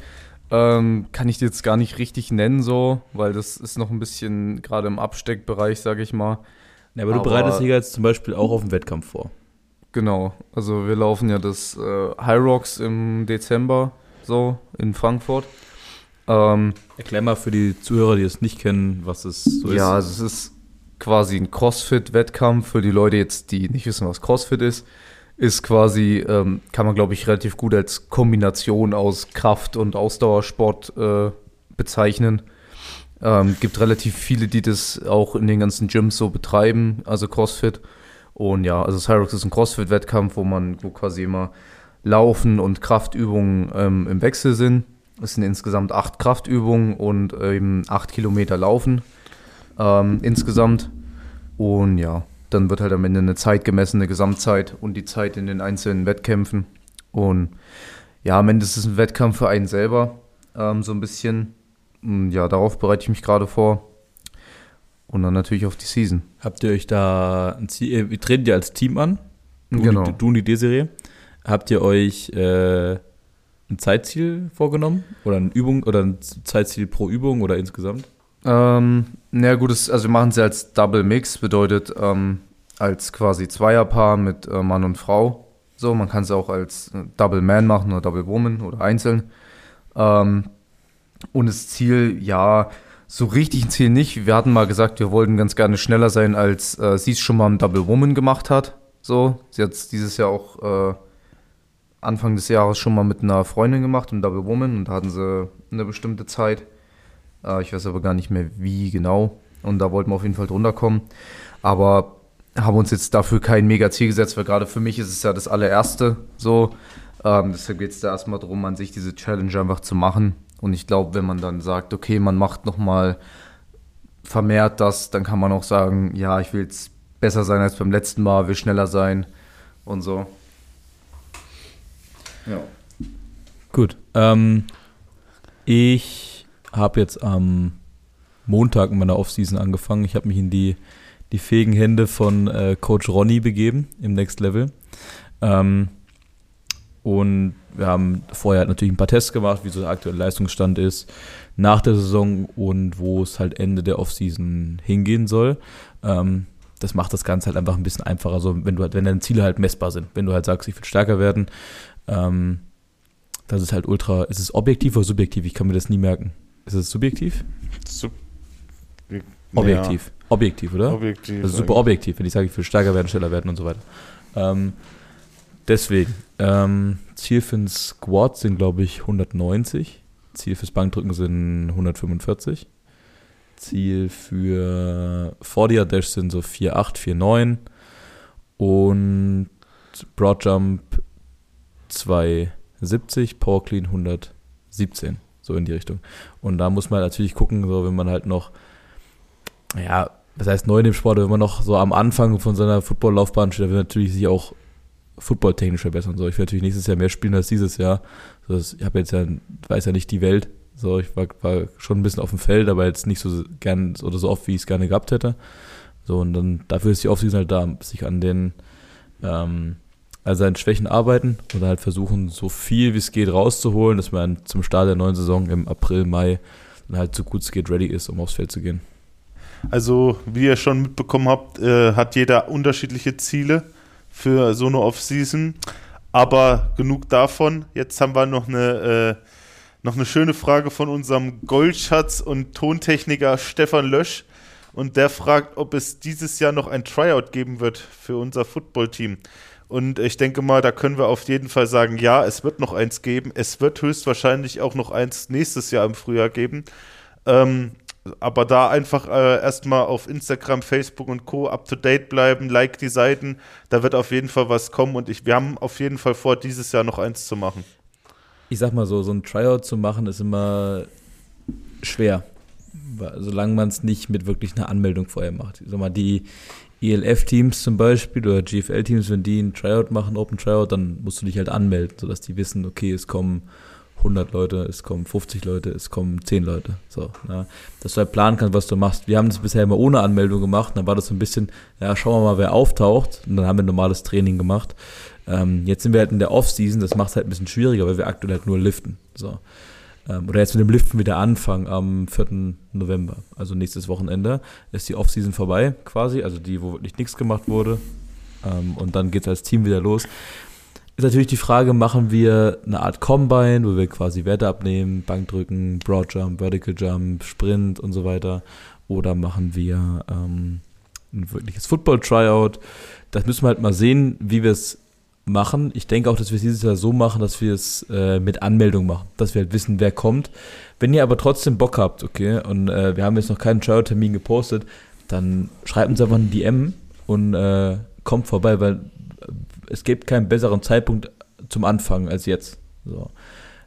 ähm, kann ich dir jetzt gar nicht richtig nennen, so, weil das ist noch ein bisschen gerade im Absteckbereich, sage ich mal. Ja, aber du Aber- bereitest dich jetzt zum Beispiel auch auf den Wettkampf vor. Genau. Also wir laufen ja das äh, High Rocks im Dezember, so, in Frankfurt. Ähm, Erklär mal für die Zuhörer, die es nicht kennen, was es so ja, ist. also es ist quasi ein CrossFit-Wettkampf für die Leute jetzt, die nicht wissen, was CrossFit ist. Ist quasi, ähm, kann man glaube ich relativ gut als Kombination aus Kraft- und Ausdauersport äh, bezeichnen. Ähm, gibt relativ viele, die das auch in den ganzen Gyms so betreiben, also CrossFit. Und ja, also Cyrox ist ein CrossFit-Wettkampf, wo man, wo quasi immer Laufen und Kraftübungen ähm, im Wechsel sind. Es sind insgesamt acht Kraftübungen und eben acht Kilometer Laufen ähm, insgesamt. Und ja, dann wird halt am Ende eine Zeit gemessen, eine Gesamtzeit und die Zeit in den einzelnen Wettkämpfen. Und ja, am Ende ist es ein Wettkampf für einen selber, ähm, so ein bisschen. Und ja, darauf bereite ich mich gerade vor. Und dann natürlich auf die Season. Habt ihr euch da ein Ziel, äh, wir treten ja als Team an. Du, Genau. und die- du und die Desiree. Habt ihr euch äh, ein Zeitziel vorgenommen? Oder eine Übung oder ein Zeitziel pro Übung oder insgesamt? Ähm, na gut, also wir machen ja als Double Mix, bedeutet ähm, als quasi Zweierpaar mit äh, Mann und Frau. So, man kann es auch als äh, Double Man machen oder Double Woman oder einzeln. Ähm, und das Ziel, ja, so richtig ein Ziel nicht. Wir hatten mal gesagt, wir wollten ganz gerne schneller sein, als äh, sie es schon mal im Double Woman gemacht hat. So, sie hat es dieses Jahr auch äh, Anfang des Jahres schon mal mit einer Freundin gemacht, im Double Woman, und da hatten sie eine bestimmte Zeit. Äh, ich weiß aber gar nicht mehr, wie genau. Und da wollten wir auf jeden Fall drunter kommen. Aber haben uns jetzt dafür kein mega Ziel gesetzt, weil gerade für mich ist es ja das allererste so. Ähm, deshalb geht es da erstmal darum, an sich diese Challenge einfach zu machen. Und ich glaube, wenn man dann sagt, okay, man macht nochmal vermehrt das, dann kann man auch sagen, ja, ich will jetzt besser sein als beim letzten Mal, will schneller sein und so. Ja. Gut. Ähm, ich habe jetzt am Montag in meiner Offseason angefangen. Ich habe mich in die, die fähigen Hände von äh, Coach Ronny begeben im Next Level. Ähm, und wir haben vorher halt natürlich ein paar Tests gemacht, wie so der aktuelle Leistungsstand ist, nach der Saison und wo es halt Ende der Offseason hingehen soll. Ähm, das macht das Ganze halt einfach ein bisschen einfacher, so wenn du halt, wenn deine Ziele halt messbar sind. Wenn du halt sagst, ich will stärker werden, ähm, das ist halt ultra. Ist es objektiv oder subjektiv? Ich kann mir das nie merken. Ist es subjektiv? Sub Objektiv. Objektiv, Ja, oder? objektiv. Ist super objektiv, wenn ich sage, ich will stärker werden, schneller werden und so weiter. Ähm, deswegen, ähm, Ziel für den Squat sind, glaube ich, 190. Ziel fürs Bankdrücken sind 145. Ziel für 40er Dash sind so 4,8, 4,9. Und Broad Jump 270, Power Clean 117. So in die Richtung. Und da muss man natürlich gucken, so wenn man halt noch, ja, das heißt neu in dem Sport, wenn man noch so am Anfang von seiner Football-Laufbahn steht, dann will natürlich sich auch footballtechnisch verbessern. So, ich will natürlich nächstes Jahr mehr spielen als dieses Jahr. So, ich habe jetzt ja, weiß ja nicht die Welt. So, ich war, war schon ein bisschen auf dem Feld, aber jetzt nicht so gern oder so oft, wie ich es gerne gehabt hätte. So, und dann dafür ist die Offseason halt da, sich an den ähm, also an Schwächen arbeiten oder halt versuchen, so viel wie es geht rauszuholen, dass man zum Start der neuen Saison im April, Mai dann halt so gut es geht ready ist, um aufs Feld zu gehen. Also, wie ihr schon mitbekommen habt, äh, hat jeder unterschiedliche Ziele für so eine Off-Season. Aber genug davon. Jetzt haben wir noch eine, äh, noch eine schöne Frage von unserem Goldschatz und Tontechniker Stefan Lösch. Und der fragt, ob es dieses Jahr noch ein Tryout geben wird für unser Footballteam. Und ich denke mal, da können wir auf jeden Fall sagen, ja, es wird noch eins geben. Es wird höchstwahrscheinlich auch noch eins nächstes Jahr im Frühjahr geben. Ähm, aber da einfach äh, erstmal auf Instagram, Facebook und Co. up to date bleiben, like die Seiten. Da wird auf jeden Fall was kommen und ich, wir haben auf jeden Fall vor, dieses Jahr noch eins zu machen. Ich sag mal so, so ein Tryout zu machen ist immer schwer. solange man es nicht mit wirklich einer Anmeldung vorher macht. Sag mal, die ELF-Teams zum Beispiel oder GFL-Teams, wenn die ein Tryout machen, Open Tryout, dann musst du dich halt anmelden, sodass die wissen, okay, es kommen 100 Leute, es kommen 50 Leute, es kommen 10 Leute. So, ja. Dass du halt planen kannst, was du machst. Wir haben das bisher immer ohne Anmeldung gemacht, dann war das so ein bisschen, ja, schauen wir mal, wer auftaucht. Und dann haben wir ein normales Training gemacht. Ähm, jetzt sind wir halt in der Off-Season, das macht es halt ein bisschen schwieriger, weil wir aktuell halt nur liften. So. Ähm, oder jetzt mit dem Liften wieder anfangen am 4. November, also nächstes Wochenende, ist die Off-Season vorbei quasi, also die, wo wirklich nichts gemacht wurde. Ähm, und dann geht es als Team wieder los. Ist natürlich die Frage, machen wir eine Art Combine, wo wir quasi Werte abnehmen, Bankdrücken, Broadjump, Vertical Jump, Sprint und so weiter. Oder machen wir ähm, ein wirkliches Football-Tryout. Das müssen wir halt mal sehen, wie wir es machen. Ich denke auch, dass wir es dieses Jahr so machen, dass wir es äh, mit Anmeldung machen, dass wir halt wissen, wer kommt. Wenn ihr aber trotzdem Bock habt, okay, und äh, wir haben jetzt noch keinen Trial-Termin gepostet, dann schreibt uns einfach ein DM und äh, kommt vorbei, weil es gibt keinen besseren Zeitpunkt zum Anfangen als jetzt. So.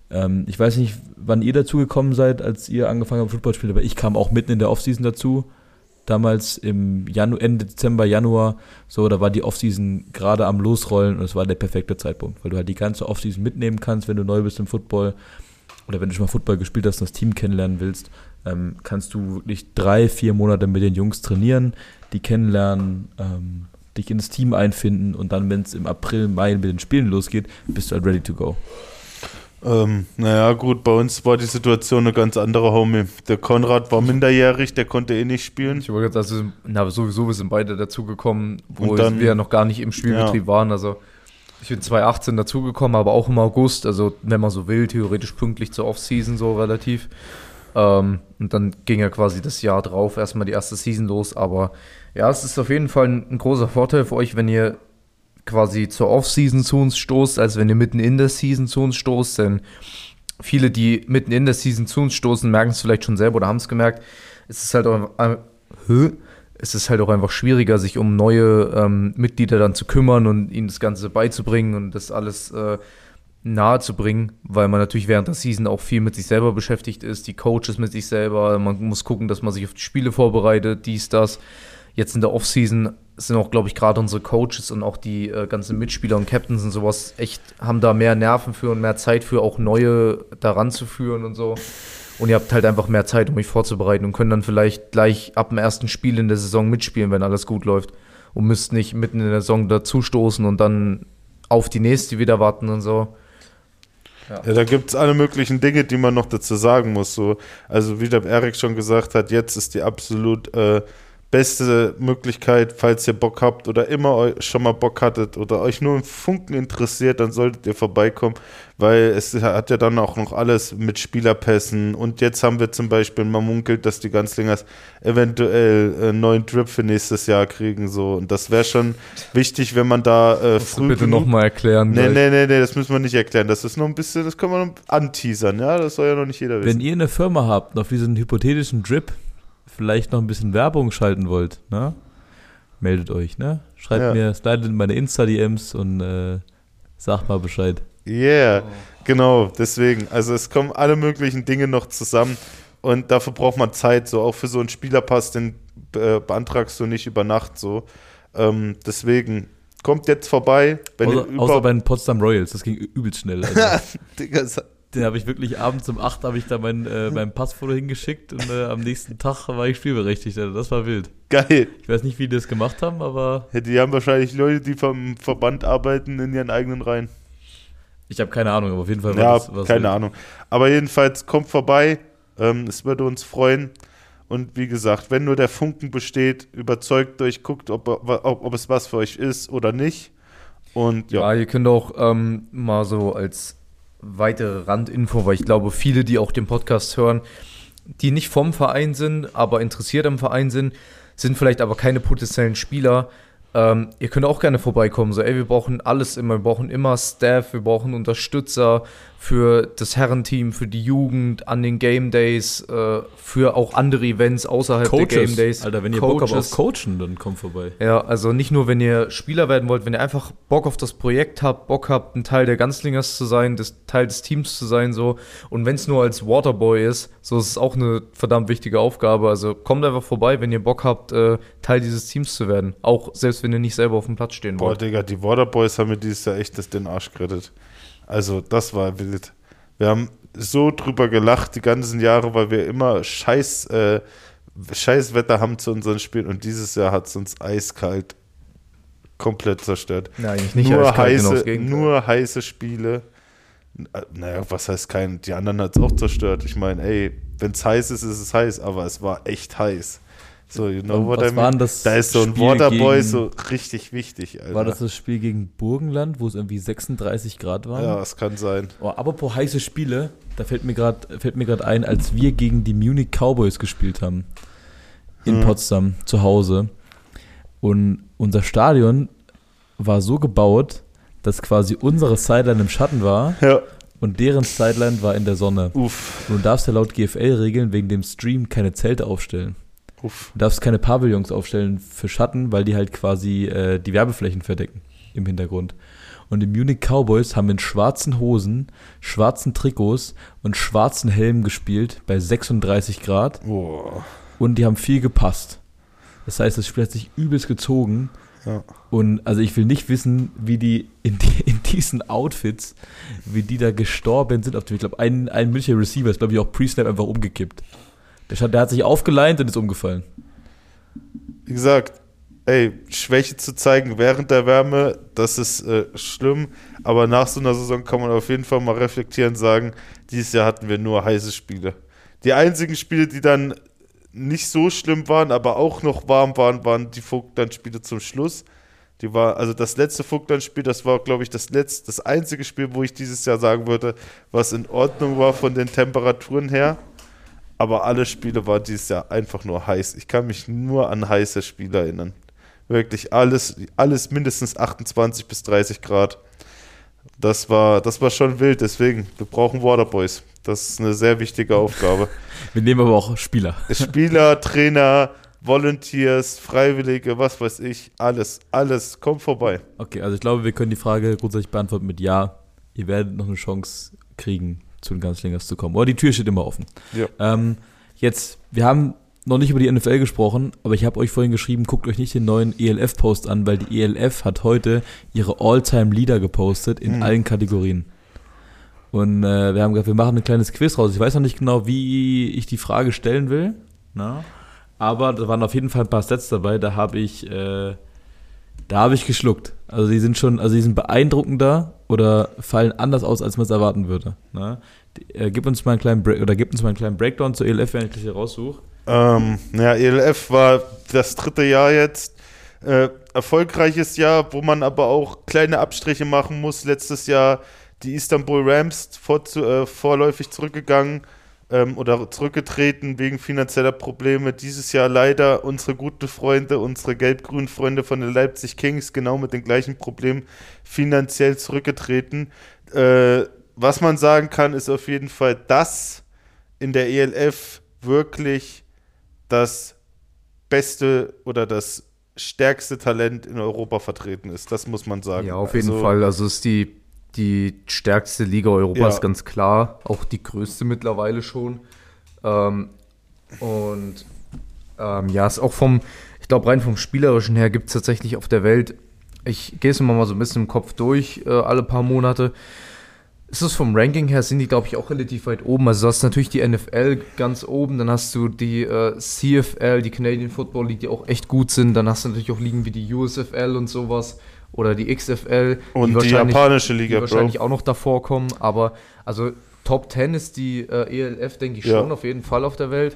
Ähm, ich weiß nicht, wann ihr dazu gekommen seid, als ihr angefangen habt, Football zu spielen, aber ich kam auch mitten in der Offseason dazu damals im Janu Ende Dezember, Januar, so, da war die Offseason gerade am Losrollen und es war der perfekte Zeitpunkt, weil du halt die ganze Offseason mitnehmen kannst, wenn du neu bist im Football oder wenn du schon mal Football gespielt hast und das Team kennenlernen willst, ähm, kannst du wirklich drei, vier Monate mit den Jungs trainieren, die kennenlernen, ähm, dich ins Team einfinden und dann, wenn es im April, Mai mit den Spielen losgeht, bist du halt ready to go. Ähm, naja, gut, bei uns war die Situation eine ganz andere, Homie. Der Konrad war minderjährig, der konnte eh nicht spielen. Ich wollte gerade sagen, na, sowieso, wir sind beide dazugekommen, wo dann, wir noch gar nicht im Spielbetrieb ja. waren. Also ich bin 2018 dazugekommen, aber auch im August, also wenn man so will, theoretisch pünktlich zur Offseason so relativ. Ähm, und dann ging ja quasi das Jahr drauf erstmal die erste Season los. Aber ja, es ist auf jeden Fall ein, ein großer Vorteil für euch, wenn ihr quasi zur Off-Season zu uns stoßt, als wenn ihr mitten in der Season zu uns stoßt. Denn viele, die mitten in der Season zu uns stoßen, merken es vielleicht schon selber oder haben es gemerkt. Es ist halt auch, äh, es ist halt auch einfach schwieriger, sich um neue ähm, Mitglieder dann zu kümmern und ihnen das Ganze beizubringen und das alles äh, nahe zu bringen, weil man natürlich während der Season auch viel mit sich selber beschäftigt ist, die Coaches mit sich selber, man muss gucken, dass man sich auf die Spiele vorbereitet, dies, das. Jetzt in der Offseason sind auch, glaube ich, gerade unsere Coaches und auch die äh, ganzen Mitspieler und Captains und sowas echt, haben da mehr Nerven für und mehr Zeit für, auch neue daran zu führen und so. Und ihr habt halt einfach mehr Zeit, um euch vorzubereiten und könnt dann vielleicht gleich ab dem ersten Spiel in der Saison mitspielen, wenn alles gut läuft. Und müsst nicht mitten in der Saison dazustoßen und dann auf die nächste wieder warten und so. Ja. ja da gibt es alle möglichen Dinge, die man noch dazu sagen muss. So, also wie der Erik schon gesagt hat, jetzt ist die absolut äh, beste Möglichkeit, falls ihr Bock habt oder immer schon mal Bock hattet oder euch nur im Funken interessiert, dann solltet ihr vorbeikommen, weil es hat ja dann auch noch alles mit Spielerpässen und jetzt haben wir zum Beispiel, man munkelt, dass die Ganzlingers eventuell einen neuen Drip für nächstes Jahr kriegen, so und das wäre schon wichtig, wenn man da äh, früh bitte nochmal erklären. Nee, nee, nee, nee, das müssen wir nicht erklären, das ist noch ein bisschen, das können wir noch anteasern, ja, das soll ja noch nicht jeder wissen. Wenn ihr eine Firma habt, so einen hypothetischen Drip, vielleicht noch ein bisschen Werbung schalten wollt, ne? meldet euch, ne? Schreibt ja. mir, slidet in meine Insta-DMs und äh, sagt mal Bescheid. Yeah, oh. genau, deswegen. Also es kommen alle möglichen Dinge noch zusammen und dafür braucht man Zeit, so auch für so einen Spielerpass, den äh, beantragst du nicht über Nacht so. Ähm, deswegen kommt jetzt vorbei. außer, außer bei den Potsdam Royals, das ging übelst schnell. Also. Digga, den habe ich wirklich abends um 8 habe ich da mein, äh, mein Passfoto hingeschickt und äh, am nächsten Tag war ich spielberechtigt. Also das war wild. Geil. Ich weiß nicht, wie die das gemacht haben, aber. Ja, die haben wahrscheinlich Leute, die vom Verband arbeiten, in ihren eigenen Reihen. Ich habe keine Ahnung, aber auf jeden Fall war ja, das was. Keine wild. Ahnung. Aber jedenfalls kommt vorbei. Ähm, es würde uns freuen. Und wie gesagt, wenn nur der Funken besteht, überzeugt euch, guckt, ob, ob, ob es was für euch ist oder nicht. Und ja. ja ihr könnt auch ähm, mal so als weitere Randinfo, weil ich glaube, viele, die auch den Podcast hören, die nicht vom Verein sind, aber interessiert am Verein sind, sind vielleicht aber keine potenziellen Spieler. Ähm, ihr könnt auch gerne vorbeikommen. So, ey, wir brauchen alles immer. Wir brauchen immer Staff, wir brauchen Unterstützer für das Herrenteam, für die Jugend, an den Game Days, äh, für auch andere Events außerhalb der Game Days. Alter, wenn ihr Bock habt auf Coachen, dann kommt vorbei. Ja, also nicht nur, wenn ihr Spieler werden wollt, wenn ihr einfach Bock auf das Projekt habt, Bock habt, ein Teil der Ganzlingers zu sein, das Teil des Teams zu sein, so. Und wenn es nur als Waterboy ist, so ist es auch eine verdammt wichtige Aufgabe. Also kommt einfach vorbei, wenn ihr Bock habt, äh, Teil dieses Teams zu werden. Auch selbst wenn ihr nicht selber auf dem Platz stehen Boah, wollt. Digga, die Waterboys haben mir dieses Jahr echt das den Arsch gerettet. Also, das war wild. Wir haben so drüber gelacht die ganzen Jahre, weil wir immer scheiß, äh, scheiß Wetter haben zu unseren Spielen und dieses Jahr hat es uns eiskalt komplett zerstört. Ja, eigentlich nicht nur, genau heiße, nur heiße Spiele. Naja, was heißt kein, die anderen hat es auch zerstört. Ich meine, ey, wenn es heiß ist, ist es heiß, aber es war echt heiß. So, you know what was I war mean? das da ist so ein Spiel Waterboy gegen- so richtig wichtig, Alter. War das das Spiel gegen Burgenland, wo es irgendwie 36 Grad waren? Ja, es kann sein. Oh, apropos heiße Spiele, da fällt mir gerade fällt mir gerade ein, als wir gegen die Munich Cowboys gespielt haben in Hm. Potsdam zu Hause und unser Stadion war so gebaut, dass quasi unsere Sideline im Schatten war Ja, und deren Sideline war in der Sonne. uff, du darfst ja laut GFL-Regeln wegen dem Stream keine Zelte aufstellen. Uff. Du darfst keine Pavillons aufstellen für Schatten, weil die halt quasi äh, die Werbeflächen verdecken im Hintergrund. Und die Munich Cowboys haben in schwarzen Hosen, schwarzen Trikots und schwarzen Helmen gespielt bei 36 Grad Boah. und die haben viel gepasst. Das heißt, das Spiel hat sich übelst gezogen. Ja. Und also ich will nicht wissen, wie die in, die, in diesen Outfits, wie die da gestorben sind. Auf dem, ich glaube, ein, ein Münchner Receiver ist, glaube ich, auch Pre-Snap einfach umgekippt. Der, der hat sich aufgeleint und ist umgefallen. Wie gesagt, ey, Schwäche zu zeigen während der Wärme, das ist äh, schlimm. Aber nach so einer Saison kann man auf jeden Fall mal reflektieren und sagen, dieses Jahr hatten wir nur heiße Spiele. Die einzigen Spiele, die dann nicht so schlimm waren, aber auch noch warm waren, waren die Vogtland-Spiele zum Schluss. Die war, also das letzte Vogtland-Spiel, das war, glaube ich, das letzte, das einzige Spiel, wo ich dieses Jahr sagen würde, was in Ordnung war von den Temperaturen her. Aber alle Spiele waren dieses Jahr einfach nur heiß. Ich kann mich nur an heiße Spiele erinnern. Wirklich alles, alles mindestens 28 bis 30 Grad. Das war, das war schon wild, deswegen, wir brauchen Waterboys. Das ist eine sehr wichtige Aufgabe. Wir nehmen aber auch Spieler. Spieler, Trainer, Volunteers, Freiwillige, was weiß ich, alles, alles, kommt vorbei. Okay, also ich glaube, wir können die Frage grundsätzlich beantworten mit Ja. Ihr werdet noch eine Chance kriegen, zu den Ganzlingers zu kommen. Oder die Tür steht immer offen. Ja. Ähm, jetzt, wir haben noch nicht über die NFL gesprochen, aber ich habe euch vorhin geschrieben, guckt euch nicht den neuen ELF-Post an, weil die ELF hat heute ihre All-Time-Leader gepostet in Mhm. allen Kategorien. Und äh, wir haben gesagt, wir machen ein kleines Quiz raus. Ich weiß noch nicht genau, wie ich die Frage stellen will. Na? Aber da waren auf jeden Fall ein paar Sets dabei, da habe ich, äh, da habe ich geschluckt. Also die sind schon, also die sind beeindruckender oder fallen anders aus, als man es erwarten würde. Ne? Die, äh, gib uns mal einen kleinen Break, oder gib uns mal einen kleinen Breakdown zur ELF, wenn ich das hier raussuche. Ähm, ja, ELF war das dritte Jahr jetzt. Äh, erfolgreiches Jahr, wo man aber auch kleine Abstriche machen muss. Letztes Jahr die Istanbul Rams vor, äh, vorläufig zurückgegangen ähm, oder zurückgetreten wegen finanzieller Probleme. Dieses Jahr leider unsere guten Freunde, unsere gelb-grünen Freunde von den Leipzig Kings genau mit den gleichen Problemen finanziell zurückgetreten. Äh, was man sagen kann, ist auf jeden Fall, dass in der ELF wirklich das beste oder das stärkste Talent in Europa vertreten ist. Das muss man sagen. Ja, auf jeden Also, Fall. Also ist die, die stärkste Liga Europas, Ja. ganz klar. Auch die größte mittlerweile schon. Ähm, und ähm, ja, ist auch vom, ich glaube, rein vom Spielerischen her gibt es tatsächlich auf der Welt, ich gehe es immer mal so ein bisschen im Kopf durch, äh, alle paar Monate. Ist es vom Ranking her, sind die, glaube ich, auch relativ weit oben. Also du hast natürlich die NFL ganz oben, dann hast du die äh, CFL, die Canadian Football League, die auch echt gut sind. Dann hast du natürlich auch Ligen wie die USFL und sowas oder die XFL. Und die, wahrscheinlich- japanische die Liga, Bro. wahrscheinlich auch noch davor kommen. Aber also Top 10 ist die äh, ELF, denke ich Ja. schon, auf jeden Fall auf der Welt.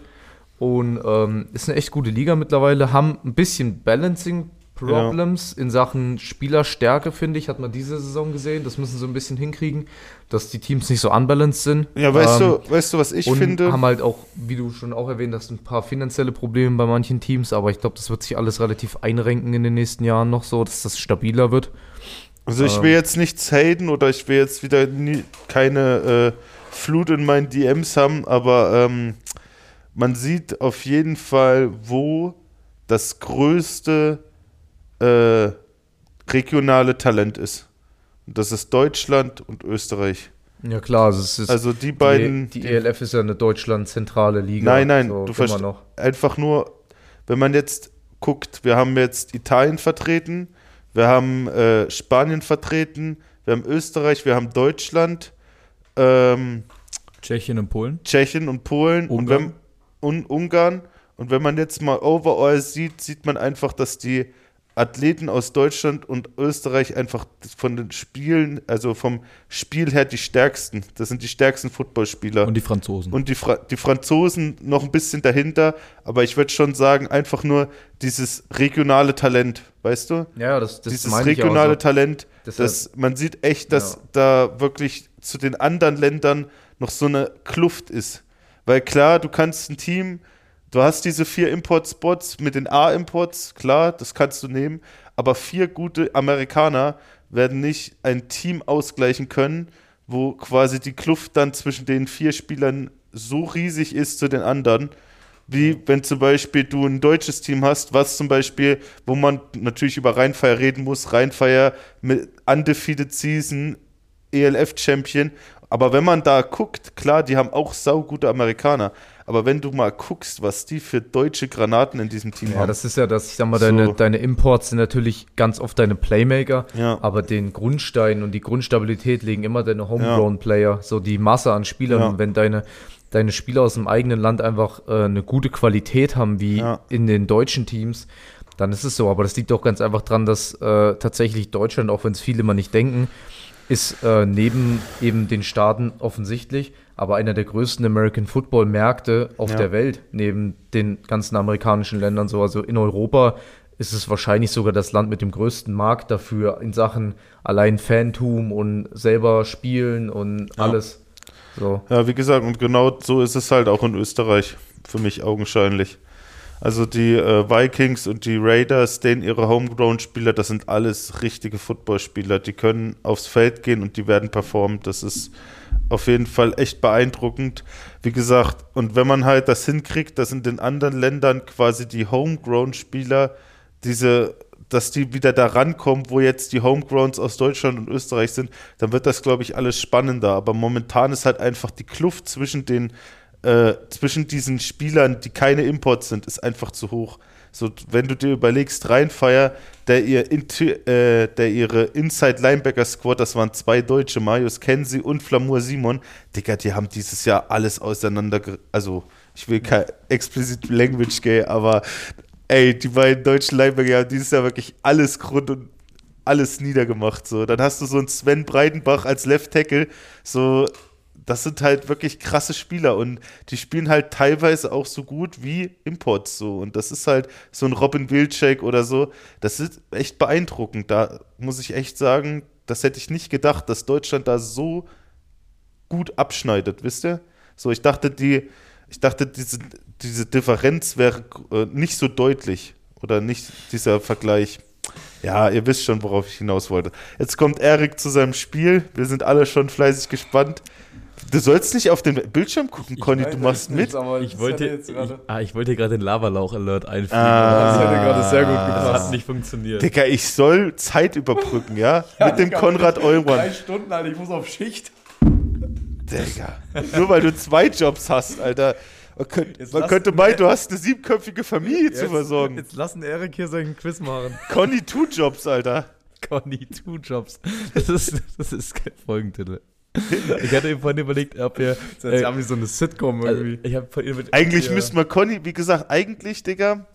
Und ähm, ist eine echt gute Liga mittlerweile. Haben ein bisschen Balancing Problems in Sachen Spielerstärke, finde ich, hat man diese Saison gesehen. Das müssen sie ein bisschen hinkriegen, dass die Teams nicht so unbalanced sind. Ja, weißt, Ähm, du, weißt du, was ich und finde? haben halt auch, wie du schon auch erwähnt hast, ein paar finanzielle Probleme bei manchen Teams, aber ich glaube, das wird sich alles relativ einrenken in den nächsten Jahren noch so, dass das stabiler wird. Also ich Ähm. will jetzt nichts haten oder ich will jetzt wieder nie, keine äh, Flut in meinen DMs haben, aber ähm, man sieht auf jeden Fall, wo das größte äh, regionale Talent ist. Und das ist Deutschland und Österreich. Ja klar, also es ist Also die beiden. die, die ELF ist ja eine Deutschland-zentrale Liga. Nein, nein, so, du verstehst. noch. Einfach nur, wenn man jetzt guckt, wir haben jetzt Italien vertreten, wir haben äh, Spanien vertreten, wir haben Österreich, wir haben Deutschland, ähm, Tschechien und Polen. Tschechien und Polen und, Ungarn. wenn, und Ungarn. Und wenn man jetzt mal overall sieht, sieht man einfach, dass die Athleten aus Deutschland und Österreich einfach von den Spielen, also vom Spiel her die stärksten. Das sind die stärksten Footballspieler. Und die Franzosen. Und die, Fra die Franzosen noch ein bisschen dahinter, aber ich würde schon sagen, einfach nur dieses regionale Talent, weißt du? Ja, das, das dieses meine ich regionale auch so. Talent, Deshalb- das, man sieht echt, dass Ja. da wirklich zu den anderen Ländern noch so eine Kluft ist. Weil klar, du kannst ein Team, du hast diese vier Import-Spots mit den A-Imports, klar, das kannst du nehmen, aber vier gute Amerikaner werden nicht ein Team ausgleichen können, wo quasi die Kluft dann zwischen den vier Spielern so riesig ist zu den anderen, wie wenn zum Beispiel du ein deutsches Team hast, was zum Beispiel, wo man natürlich über Rheinfeier reden muss, Rheinfeier mit undefeated Season, ELF-Champion. Aber wenn man da guckt, klar, die haben auch saugute Amerikaner. Aber wenn du mal guckst, was die für deutsche Granaten in diesem Team Ja, haben. das ist ja das, ich sag mal, So. deine, deine Imports sind natürlich ganz oft deine Playmaker, Ja. aber den Grundstein und die Grundstabilität legen immer deine Homegrown-Player, so die Masse an Spielern. Ja. Und wenn deine, deine Spieler aus dem eigenen Land einfach äh, eine gute Qualität haben, wie Ja. in den deutschen Teams, dann ist es so. Aber das liegt auch ganz einfach dran, dass äh, tatsächlich Deutschland, auch wenn es viele mal nicht denken, ist äh, neben eben den Staaten offensichtlich, aber einer der größten American Football Märkte auf Ja. der Welt, neben den ganzen amerikanischen Ländern so. Also in Europa ist es wahrscheinlich sogar das Land mit dem größten Markt dafür in Sachen allein Fantum und selber spielen und Ja. alles. So. Ja, wie gesagt, und genau so ist es halt auch in Österreich, für mich augenscheinlich. Also die äh, Vikings und die Raiders, denen ihre Homegrown-Spieler, das sind alles richtige Footballspieler. Die können aufs Feld gehen und die werden performen. Das ist auf jeden Fall echt beeindruckend. Wie gesagt, und wenn man halt das hinkriegt, dass in den anderen Ländern quasi die Homegrown-Spieler diese dass die wieder da rankommen, wo jetzt die Homegrowns aus Deutschland und Österreich sind, dann wird das, glaube ich, alles spannender. Aber momentan ist halt einfach die Kluft zwischen den äh, zwischen diesen Spielern, die keine Imports sind, ist einfach zu hoch. So, wenn du dir überlegst, Rheinfeier, der, ihr äh, der ihre Inside Linebacker Squad, das waren zwei Deutsche, Marius Kensi und Flamur Simon, Digga, die haben dieses Jahr alles auseinander, also ich will kein explicit Language gay, aber ey, die beiden deutschen Linebacker haben dieses Jahr wirklich alles Grund und alles niedergemacht. So, dann hast du so einen Sven Breidenbach als Left Tackle, so das sind halt wirklich krasse Spieler und die spielen halt teilweise auch so gut wie Imports so und das ist halt so ein Robin Wilczek oder so, das ist echt beeindruckend. Da muss ich echt sagen, das hätte ich nicht gedacht, dass Deutschland da so gut abschneidet, wisst ihr? So, ich dachte, die, ich dachte, diese, diese Differenz wäre äh, nicht so deutlich oder nicht dieser Vergleich. Ja, ihr wisst schon, worauf ich hinaus wollte. Jetzt kommt Erik zu seinem Spiel. Wir sind alle schon fleißig gespannt. Du sollst nicht auf den Bildschirm gucken, Conny, du machst mit. Ich wollte, ich, ah, ich wollte hier gerade den Lavalauch-Alert einfügen. Ah. Das hätte gerade sehr gut das gepasst. hat nicht funktioniert. Digga, ich soll Zeit überbrücken, ja? Mit dem Konrad Eumann. Stunden, Alter, ich muss auf Schicht. Digga. Nur weil du zwei Jobs hast, Alter. Man, könnt, Jetzt man könnte meinen, du hast eine siebenköpfige Familie zu versorgen. Jetzt lassen Erik hier seinen Quiz machen. Conny, two Jobs, Alter. Conny Two Jobs. Das ist, das ist kein Folgentitel. Ich hatte eben vorhin überlegt, ob wir. Das ist ja wie so eine Sitcom also, irgendwie. vorhin überlegt, Eigentlich ja. müssten wir Conny, wie gesagt, eigentlich, Digga,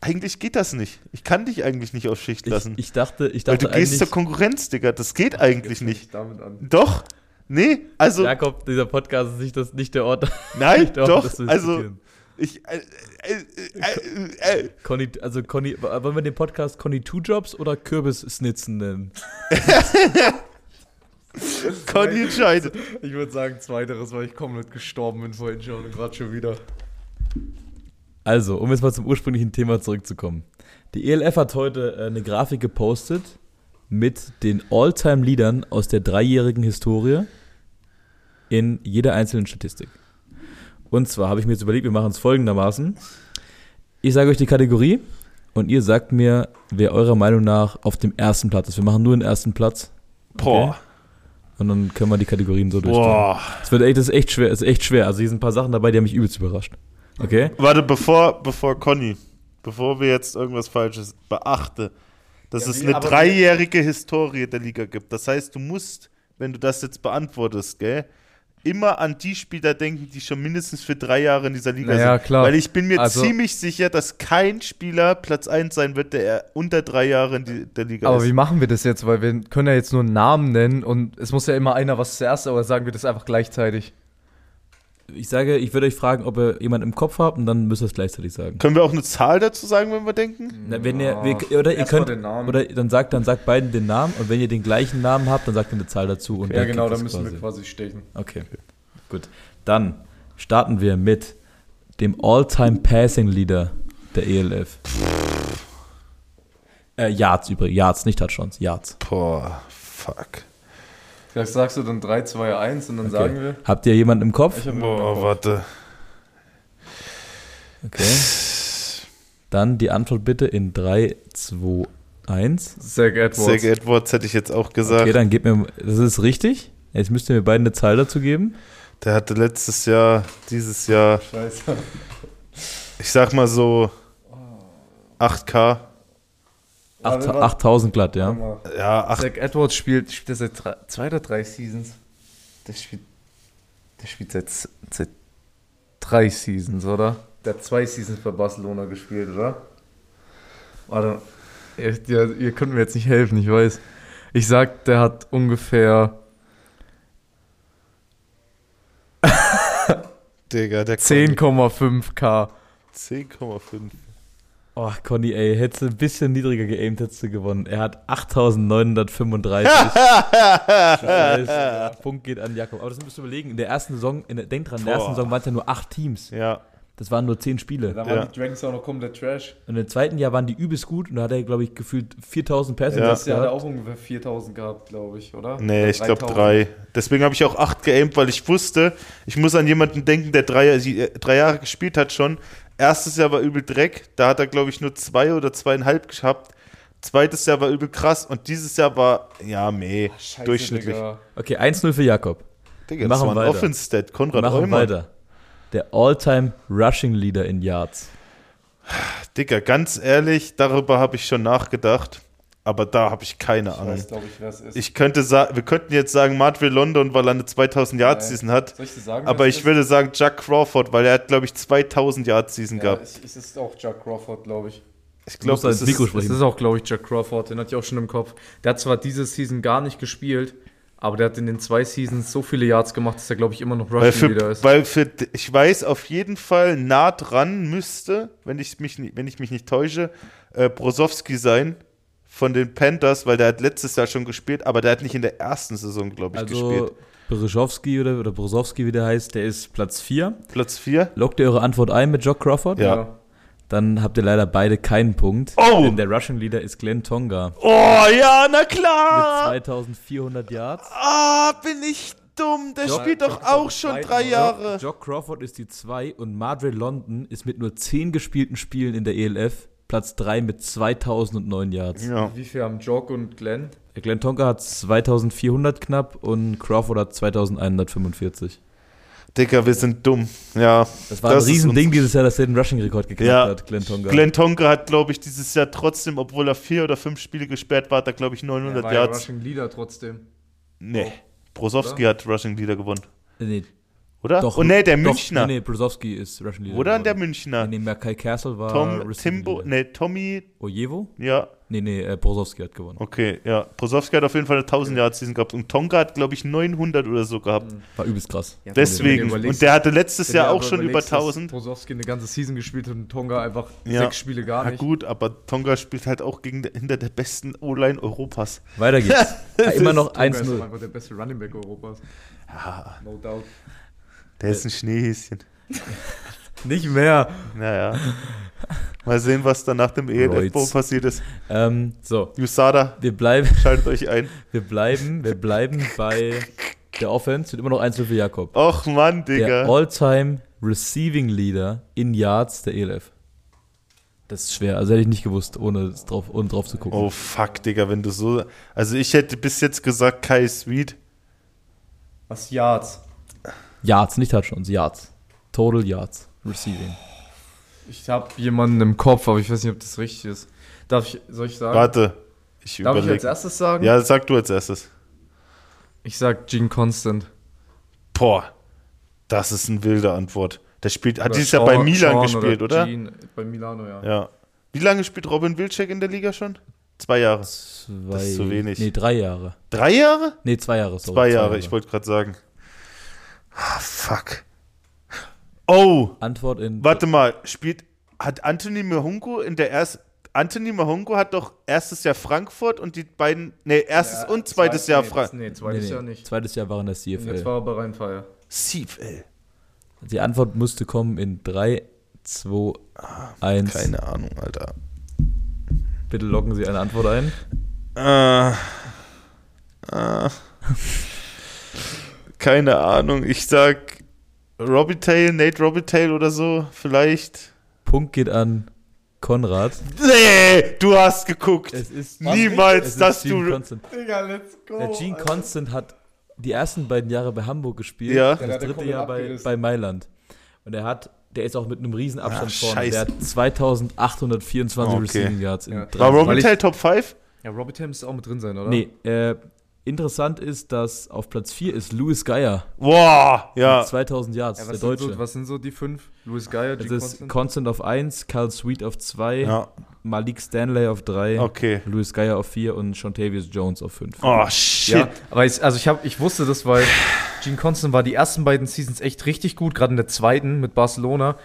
eigentlich geht das nicht. Ich kann dich eigentlich nicht auf Schicht lassen. Ich, ich dachte, ich weil dachte du gehst zur Konkurrenz, Digga. Das geht eigentlich nicht. Damit an. Doch? Nee, also, Jakob, dieser Podcast ist nicht, das, nicht der Ort. nein, nicht der Ort, doch. Also, ich, äh, äh, äh, äh, Conny, also Conny, wollen wir den Podcast Conny Two Jobs oder Kürbis-Snitzen nennen? Conny entscheidet. Ich würde sagen zweiteres, weil ich komplett gestorben bin vorhin schon und gerade schon wieder. Also, um jetzt mal zum ursprünglichen Thema zurückzukommen. Die ELF hat heute äh, eine Grafik gepostet, mit den All-Time-Leadern aus der dreijährigen Historie in jeder einzelnen Statistik. Und zwar habe ich mir jetzt überlegt, wir machen es folgendermaßen. Ich sage euch die Kategorie und ihr sagt mir, wer eurer Meinung nach auf dem ersten Platz ist. Wir machen nur den ersten Platz. Boah. Und dann können wir die Kategorien so durchgehen. Boah. Es wird echt, das ist echt schwer, es ist echt schwer. Also hier sind ein paar Sachen dabei, die haben mich übelst überrascht. Okay? Warte, bevor, bevor Conny, bevor wir jetzt irgendwas Falsches beachte, dass Ja, es eine dreijährige Historie der Liga gibt. Das heißt, du musst, wenn du das jetzt beantwortest, gell, immer an die Spieler denken, die schon mindestens für drei Jahre in dieser Liga Naja, sind. klar. Weil ich bin mir Also- ziemlich sicher, dass kein Spieler Platz 1 sein wird, der unter drei Jahre in die, der Liga Aber ist. wie machen wir das jetzt? Weil wir können ja jetzt nur einen Namen nennen und es muss ja immer einer was zuerst, aber sagen wir das einfach gleichzeitig. Ich sage, ich würde euch fragen, ob ihr jemanden im Kopf habt und dann müsst ihr es gleichzeitig sagen. Können wir auch eine Zahl dazu sagen, wenn wir denken? Na, wenn ihr, wir, oder ihr Erst mal könnt, den Namen. oder dann sagt, dann sagt beiden den Namen und wenn ihr den gleichen Namen habt, dann sagt ihr eine Zahl dazu. Und Ja, dann genau, kriegt da das müssen wir quasi. quasi stechen. Okay, gut. Dann starten wir mit dem All-Time Passing Leader der ELF. Äh, Yards übrigens, Yards, nicht Touchdowns, Yards. Boah, fuck. Vielleicht sagst du dann 3, 2, 1 und dann Okay. sagen wir. Habt ihr jemanden im Kopf? Ich hab Boah, warte. Okay. Dann die Antwort bitte in 3, 2, 1. Zach Edwards. Zach Edwards hätte ich jetzt auch gesagt. Okay, dann gebt mir, das ist richtig. Jetzt müsst ihr mir beiden eine Zahl dazu geben. Der hatte letztes Jahr, dieses Jahr, Scheiße. ich sag mal so 8K. Acht- Warte, warte. 8000 glatt, ja. Ja, 8. Zach Edwards spielt, spielt er seit drei, zwei oder drei Seasons. Der spielt, der spielt seit, seit drei Seasons, oder? Der hat zwei Seasons bei Barcelona gespielt, oder? Warte, ihr, ihr, ihr könnt mir jetzt nicht helfen, ich weiß. Ich sag, der hat ungefähr Digga, der 10,5k. 10,5. Oh, Conny, ey, hättest du ein bisschen niedriger geaimt, hättest du gewonnen. Er hat 8935. Das heißt, Punkt geht an Jakob. Aber das müsst ihr überlegen, in der ersten Saison, in der, denkt dran, in der ersten Boah. Saison waren es ja nur acht Teams. Ja, Das waren nur zehn Spiele. Da waren waren die Dragons auch noch komplett Trash. Und im zweiten Jahr waren die übelst gut und da hat er, glaube ich, gefühlt 4000 Pässe Ja. Das Jahr hat er auch ungefähr 4000 gehabt, glaube ich, oder? nee, Oder ich glaube 3000. 3. Deswegen habe ich auch 8 geaimt, weil ich wusste, ich muss an jemanden denken, der drei, äh, drei Jahre gespielt hat schon. Erstes Jahr war übel Dreck, da hat er, glaube ich, nur zwei oder zweieinhalb gehabt. Zweites Jahr war übel krass und dieses Jahr war, ja, meh, Scheiße, durchschnittlich. Digga. Okay, 1-0 für Jakob. Digga, Wir das machen war ein Wir Konrad machen Eumann. weiter. Der All-Time Rushing Leader in Yards. Digga, ganz ehrlich, darüber habe ich schon nachgedacht, aber da habe ich keine Ich Ahnung. weiß, glaube ich, wer es ist. Ich könnte sagen, wir könnten jetzt sagen Martville London, weil er eine 2000 Yard Season hat, Soll ich dir sagen, aber ich es würde sagen Jack Crawford, weil er hat glaube ich 2000 Yard Season ist? Ja, gehabt. es, es ist auch Jack Crawford, glaube ich. Ich glaube, das Mikro ist. Das ist auch, glaube ich, Jack Crawford. Den hatte ich auch schon im Kopf. Der hat zwar diese Season gar nicht gespielt, aber der hat in den zwei Seasons so viele Yards gemacht, dass er, glaube ich, immer noch weil Rushing wieder für, ist. weil für ich weiß auf jeden Fall nah dran müsste, wenn ich mich nicht, wenn ich mich nicht täusche, äh, Brosowski sein von den Panthers, weil der hat letztes Jahr schon gespielt, aber der hat nicht in der ersten Saison glaube ich Also gespielt. Brzezinski oder, oder Brozowski, wie der heißt, der ist Platz 4. Platz 4? Loggt ihr eure Antwort ein mit Jock Crawford? Ja. Dann habt ihr leider beide keinen Punkt. Oh! Denn der Rushing Leader ist Glenn Tonga Oh ja, na mit klar. 2400 Yards. Ah, bin ich dumm. Der Jock- spielt doch Jock auch schon drei oder? Jahre. Jock Crawford ist die 2 und Madre London ist mit nur 10 gespielten Spielen in der ELF Platz 3 mit 2009 Yards. Ja. Wie viel haben Jock und Glenn? Glenn Tonga hat 2400 knapp und Crawford hat 2145. Digga, wir sind dumm. Ja. Das war Das ein Riesending dieses Jahr, dass er den Rushing-Rekord geknackt Ja. hat, Glenn Tonga. Glenn Tonga hat, glaube ich, dieses Jahr trotzdem, obwohl er vier oder fünf Spiele gesperrt war, hat er, glaube ich, 900 war ja Yards. Rushing Leader trotzdem. Nee. Brosowski hat Rushing Leader gewonnen. Nee, Oder? doch, oh, nee, der doch, Münchner. Nee, nee, Brozowski ist Rushing Leader. Oder der. Münchner. Nee, nee, Kai Castle war Tom, Timbo, Leader. nee, Tommy, Ojewo? ja, Nee, nee, äh, hat gewonnen. okay, ja. Brosowski hat auf jeden Fall eine 1000 Yards Season gehabt und Tonga hat, glaube ich, 900 oder so gehabt. War übelst krass. Ja, Deswegen. Und der hatte letztes Jahr auch schon über überlegst, dass 1000. Brozowski eine ganze Season gespielt hat und Tonga einfach Ja. sechs Spiele gar Na nicht. gut, aber Tonga spielt halt auch gegen, hinter der besten O-Line Europas. Weiter geht's. Immer noch Tonga ist 1-0. einfach der beste Running Back Europas. Ja, No doubt. Der ist ein Schneehäschen. Nicht mehr. Naja. Mal sehen, was dann nach dem ELF-Bowl Roids. passiert ist. Ähm, so, USADA, wir bleiben, schaltet euch ein. wir bleiben, wir bleiben bei der Offense. Wird immer noch 1 für Jakob. Och Mann, Der Digga. All-Time Receiving Leader in Yards der ELF. Das ist schwer, also hätte ich nicht gewusst, ohne, drauf, ohne drauf zu gucken. Oh fuck, Digga, wenn du so. Also ich hätte bis jetzt gesagt Kai Sweet. Was Yards? Yards, nicht Touchdowns, Yards. Total Yards Receiving. Ich habe jemanden im Kopf, aber ich weiß nicht, ob das richtig ist. Darf ich, soll ich sagen? Warte, ich Darf ich als erstes sagen? Ja, sag du als erstes. Ich sag Gene Constant. Boah, das ist eine wilde Antwort. Der spielt, hat Oder dieses Jahr bei Milan Sean gespielt, oder? Gene, bei Milano, ja. Ja. Wie lange spielt Robin Wilczek in der Liga schon? Zwei Jahre. Zwei, Das ist zu wenig. Nee, drei Jahre. Drei Jahre? Nee, zwei Jahre. Sorry, Zwei Jahre, ich wollte gerade sagen. Ah, fuck. Oh, Antwort in. warte mal, spielt, hat Anthony Mahungo in der ersten, Anthony Mahungo hat doch erstes Jahr Frankfurt und die beiden, nee, erstes und zweites Jahr Frankfurt. Nee, zweites nee, Jahr nicht. Zweites Jahr war in der Und jetzt CFL. war er bei Rheinfeier. CFL. Die Antwort musste kommen in 3, 2, 1. Keine Ahnung, Alter. Bitte loggen Sie eine Antwort ein. Äh, äh, keine Ahnung, ich sag Robitaille, Nate Robitaille oder so, vielleicht. Punkt geht an Konrad. Nee, du hast geguckt. Es ist Niemals, es ist dass Gene du. Constant. Digga, let's go. Der Gene Constant hat die ersten beiden Jahre bei Hamburg gespielt. Ja. Das dritte Jahr bei, bei Mailand. Und er hat, der ist auch mit einem riesen Abstand Ah, vorne. Der hat 2824 Okay. Receiving Yards in Ja. War Robitaille Top 5? Ja, Robbie Tam müsste auch mit drin sein, oder? Nee, äh, interessant ist, dass auf Platz 4 ist Louis Geier Boah, ja. mit 2000 Yards, Ja, der was, sind Deutsche. so, was sind so die fünf? Louis Geyer, das ist Constant? Constant auf 1, Carl Sweet auf 2, Ja, Malik Stanley auf 3, okay. Louis Geier auf 4 und Shontavious Jones auf 5. Oh, shit. Ja, aber ich, also ich, hab, ich wusste das, weil Gene Constant war die ersten beiden Seasons echt richtig gut, gerade in der zweiten mit Barcelona.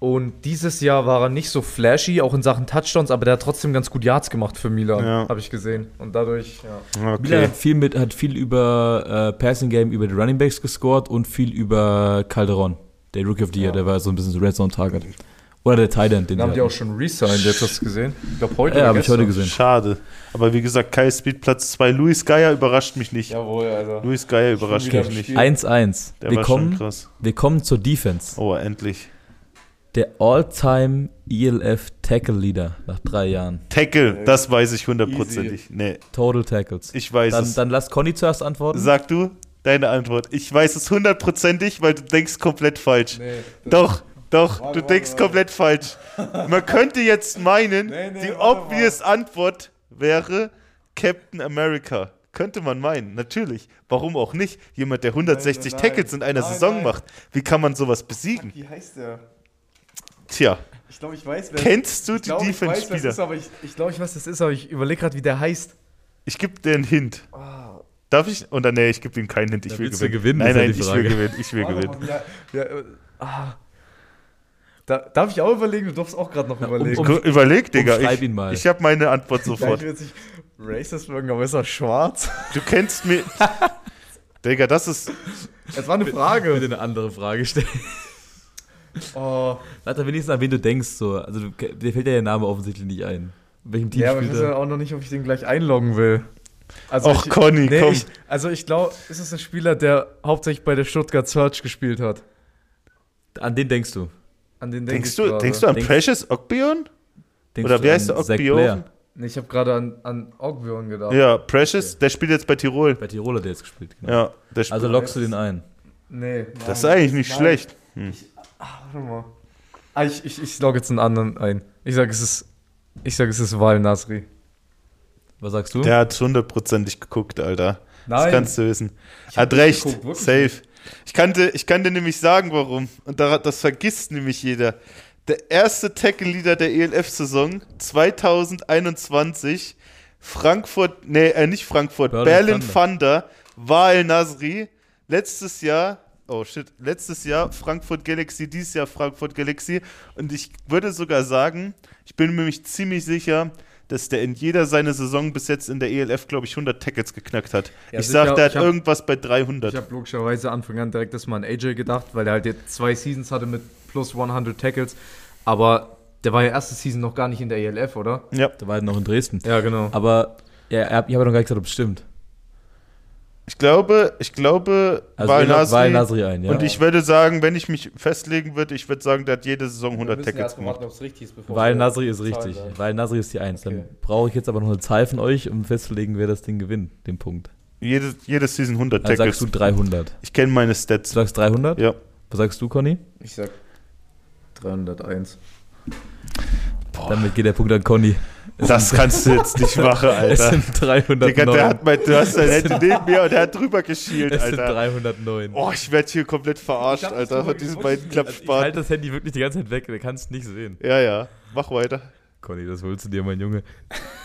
Und dieses Jahr war er nicht so flashy, auch in Sachen Touchdowns, aber der hat trotzdem ganz gut Yards gemacht für Milan, Ja. habe ich gesehen. Und dadurch, ja. Milan Okay. hat viel, mit, hat viel über äh, Passing Game, über die Running Backs gescored und viel über Calderon, der Rookie of the Year, Ja. der war so ein bisschen so Red Zone Target. Oder der Tight End, den Den haben die auch schon resigned, jetzt hast du gesehen? Ich glaube heute Ja, habe ich heute gesehen. Schade. Aber wie gesagt, Kai Speed Platz 2. Luis Geier überrascht mich nicht. Jawohl, also. Luis Geier überrascht mich nicht. Spiel. 1-1. Der Wir war schon kommen, krass. wir kommen zur Defense. Oh, endlich. Der All-Time ELF Tackle Leader nach drei Jahren. Tackle, das weiß ich hundertprozentig. Nee, Total Tackles. ich weiß Dann, es. dann lass Conny zuerst antworten. Sag du deine Antwort. Ich weiß es hundertprozentig, weil du denkst komplett falsch. Nee, Doch, doch, Warte, du denkst warte, komplett falsch. Man könnte jetzt meinen, Nee, nee, die obvious Antwort wäre Captain America. Könnte man meinen, natürlich. Warum auch nicht? Jemand, der 160 nein. Tackles in einer Nein, Saison nein. macht. Wie kann man sowas besiegen? Wie heißt der? Tja, Ich glaube, ich weiß, wer kennst du ich die glaub, ich Defense-Spieler? ist, aber ich, ich glaube, ich weiß, was das ist, aber ich überlege gerade, wie der heißt. Ich gebe dir einen Hint. Ah, Darf ich? Oder nee, ich gebe ihm keinen Hint. Ich Da will gewinnen. gewinnen, Nein, ja nein, ich will gewinnen. Ich will gewinnen. ja, ja, äh, ah. Da, darf ich auch überlegen? Du darfst auch gerade noch um- überlegen. um- Gu- Überleg, Digga. Ich, ihn mal. ich habe meine Antwort Ja, sofort. ich will jetzt nicht racist wirken, aber ist er schwarz? Du kennst mir. Digga, das ist. Es war eine Frage. eine andere Frage stellen. Oh, Sag doch wenigstens an wen du denkst. So. Also, dir fällt ja der Name offensichtlich nicht ein. In welchem Team ja, aber ich weiß ja auch noch nicht, ob ich den gleich einloggen will. Also Och, ich, Conny, nee, komm. Ich, also ich glaube, ist es ein Spieler, der hauptsächlich bei der Stuttgart Search gespielt hat? An den denkst du. An den denk Denkst ich du, gerade. denkst du an Denkst- Precious Ogbion? Denkst Oder wer heißt der Ogbion? Nee, ich habe gerade an, an Ogbion gedacht. Ja, Precious, der spielt jetzt bei Tirol. Bei Tiroler, der jetzt gespielt. Genau. Ja. Also lockst du den ein. Nee. das ist eigentlich nicht Nein. schlecht. Warte mal. Ah, ich, ich, ich logge jetzt einen anderen ein. Ich sage, es ist. Ich sage, es ist Wal Nasri. Was sagst du? Der hat hundertprozentig geguckt, Alter. Das Nein. kannst du wissen. Hat recht. geguckt, Safe. Ich kannte, ich kann dir nämlich sagen, warum. Und da- das vergisst nämlich jeder. Der erste Tackle-Leader der ELF-Saison 2021, Frankfurt, nee, äh, nicht Frankfurt, Berlin Berlin Thunder. Thunder, Wael Nasri. Letztes Jahr, oh shit, letztes Jahr Frankfurt Galaxy, dieses Jahr Frankfurt Galaxy. Und ich würde sogar sagen, ich bin mir nämlich ziemlich sicher, dass der in jeder seiner Saison bis jetzt in der ELF, glaube ich, 100 Tackles geknackt hat. Ja, ich sicher, sag, der hat hab- irgendwas bei 300. Ich habe logischerweise Anfang an direkt das mal an AJ gedacht, weil er halt jetzt zwei Seasons hatte mit plus 100 Tackles. Aber der war ja erste Season noch gar nicht in der ELF, oder? Ja. Der war halt noch in Dresden. Ja, genau. Aber ja, ich habe noch gar nicht gesagt, ob es stimmt. Ich glaube, ich glaube, Also Wahl Nasri. Nasri ein, ja. Und ich würde sagen, wenn ich mich festlegen würde, ich würde sagen, der hat jede Saison 100 Tackles gemacht. Weil Nasri ist richtig. Weil Nasri ist die Eins. Dann Okay. brauche ich jetzt aber noch eine Zahl von euch, um festzulegen, wer das Ding gewinnt, den Punkt. Jede, jede Season 100 Also Tackles. sagst du 300. ich kenne meine Du Stats. sagst 300? Ja. Was sagst du, Conny? Ich sag 301. Damit geht der Punkt an Conny. Es Das kannst du jetzt nicht machen, es Alter. sind 309. Digga, der hat mein, du hast dein Handy neben mir und der hat drüber geschielt, es sind Alter. 309. Oh, ich werde hier komplett verarscht, Ich Alter, von diesen beiden Also ich halte Klappspaten. das Handy wirklich die ganze Zeit weg, der kann es nicht sehen. Ja, ja. Mach weiter. Conny, das holst du dir, mein Junge.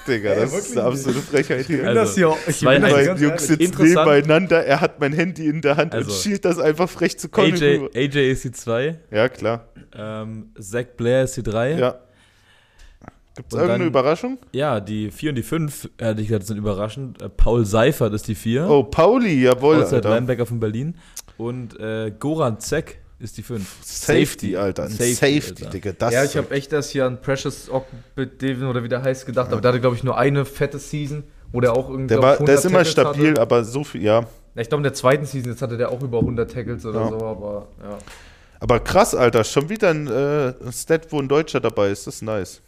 Digga, Ey, das ist wirklich eine absolute Frechheit hier. Also, das hier, ich gewinne Also, Meine ganz Jungs sitzen Interessant. nebeneinander, er hat mein Handy in der Hand Also, und schielt das einfach frech zu Conny AJ, rüber. AJ ist die 2. Ja, klar. Ähm, Zach Blair ist die 3. Ja. Gibt es irgendeine dann- Überraschung? Ja, die 4 und die 5, hätte ich gesagt, sind überraschend. Äh, Paul Seifert ist die 4. Oh, Pauli, jawohl, Outside Alter. Linebacker von Berlin. Und äh, Goran Zek ist die 5. Safety, Alter. Ein Safety, Safety, Alter. Digga. Das Ja, ich habe echt erst hier an Precious Devin oder wie der heißt gedacht, aber der hatte, glaube ich, nur eine fette Season, wo der auch irgendwie. der, war, der ist 100 immer Tackles stabil, Hatte. aber so viel, ja. Ja, Ich glaube, in der zweiten Season, jetzt hatte der auch über 100 Tackles oder Ja. so, aber ja. Aber krass, Alter. Schon wieder ein äh, Stat, wo ein Deutscher dabei ist. Das ist nice.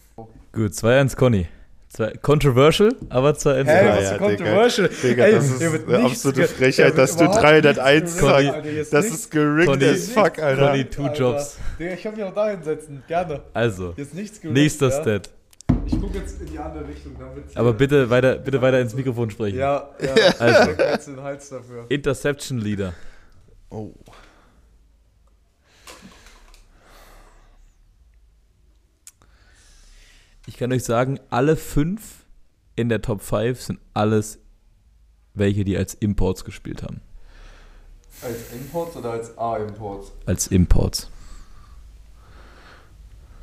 Gut, 2-1 Conny. Zwei, controversial, aber 2-1 Hey, Conny. was- ja, controversial. Digga, das ist hier wird eine absolute Frechheit, dass du überhaupt 301 nichts gerickt, sagst. Alter, ist Das ist gerickt Conny- as fuck, Alter. Conny, two Jobs. Digga, ich kann mich auch da hinsetzen, gerne. Also, ist gerickt, nächster ja. Stat. Ich gucke jetzt in die andere Richtung, wird's Aber bitte weiter, bitte weiter ins Mikrofon sprechen. Ja, ja. Also. Ich drück jetzt den Hals dafür. Interception Leader. Oh. Ich kann euch sagen, alle fünf in der Top 5 sind alles welche, die als Imports gespielt haben. Als Imports oder als A-Imports? Als Imports.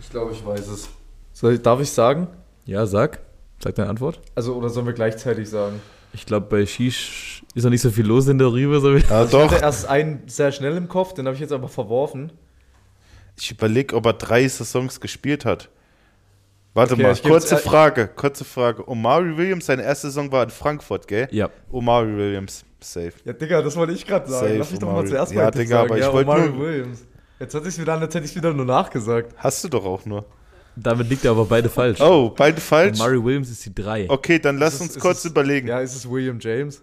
Ich glaube, ich weiß es. Soll ich, darf ich sagen? Ja, sag. Sag deine Antwort. Also, oder sollen wir gleichzeitig sagen? Ich glaube, bei Shish ist noch nicht so viel los in der Rübe. So Ja, Ich doch. hatte erst einen sehr schnell im Kopf, den habe ich jetzt aber verworfen. Ich überlege, ob er drei Saisons gespielt hat. Warte Okay, mal, ich kurze äh, Frage, kurze Frage. Omari Williams, seine erste Saison war in Frankfurt, gell? ja. Omari Williams, safe. Ja, Digga, das wollte ich gerade sagen. Safe, Lass mich doch mal Omari. zuerst Ja, mal Digga, sagen. aber ich ja, wollte Omari nur- Williams. Jetzt hat sich wieder an, als hätte ich wieder nur nachgesagt. Hast du doch auch nur. Damit liegt er aber beide falsch. Oh, beide falsch? Murray Williams ist die 3. Okay, dann lass es- uns kurz es- überlegen. Ja, ist es William James?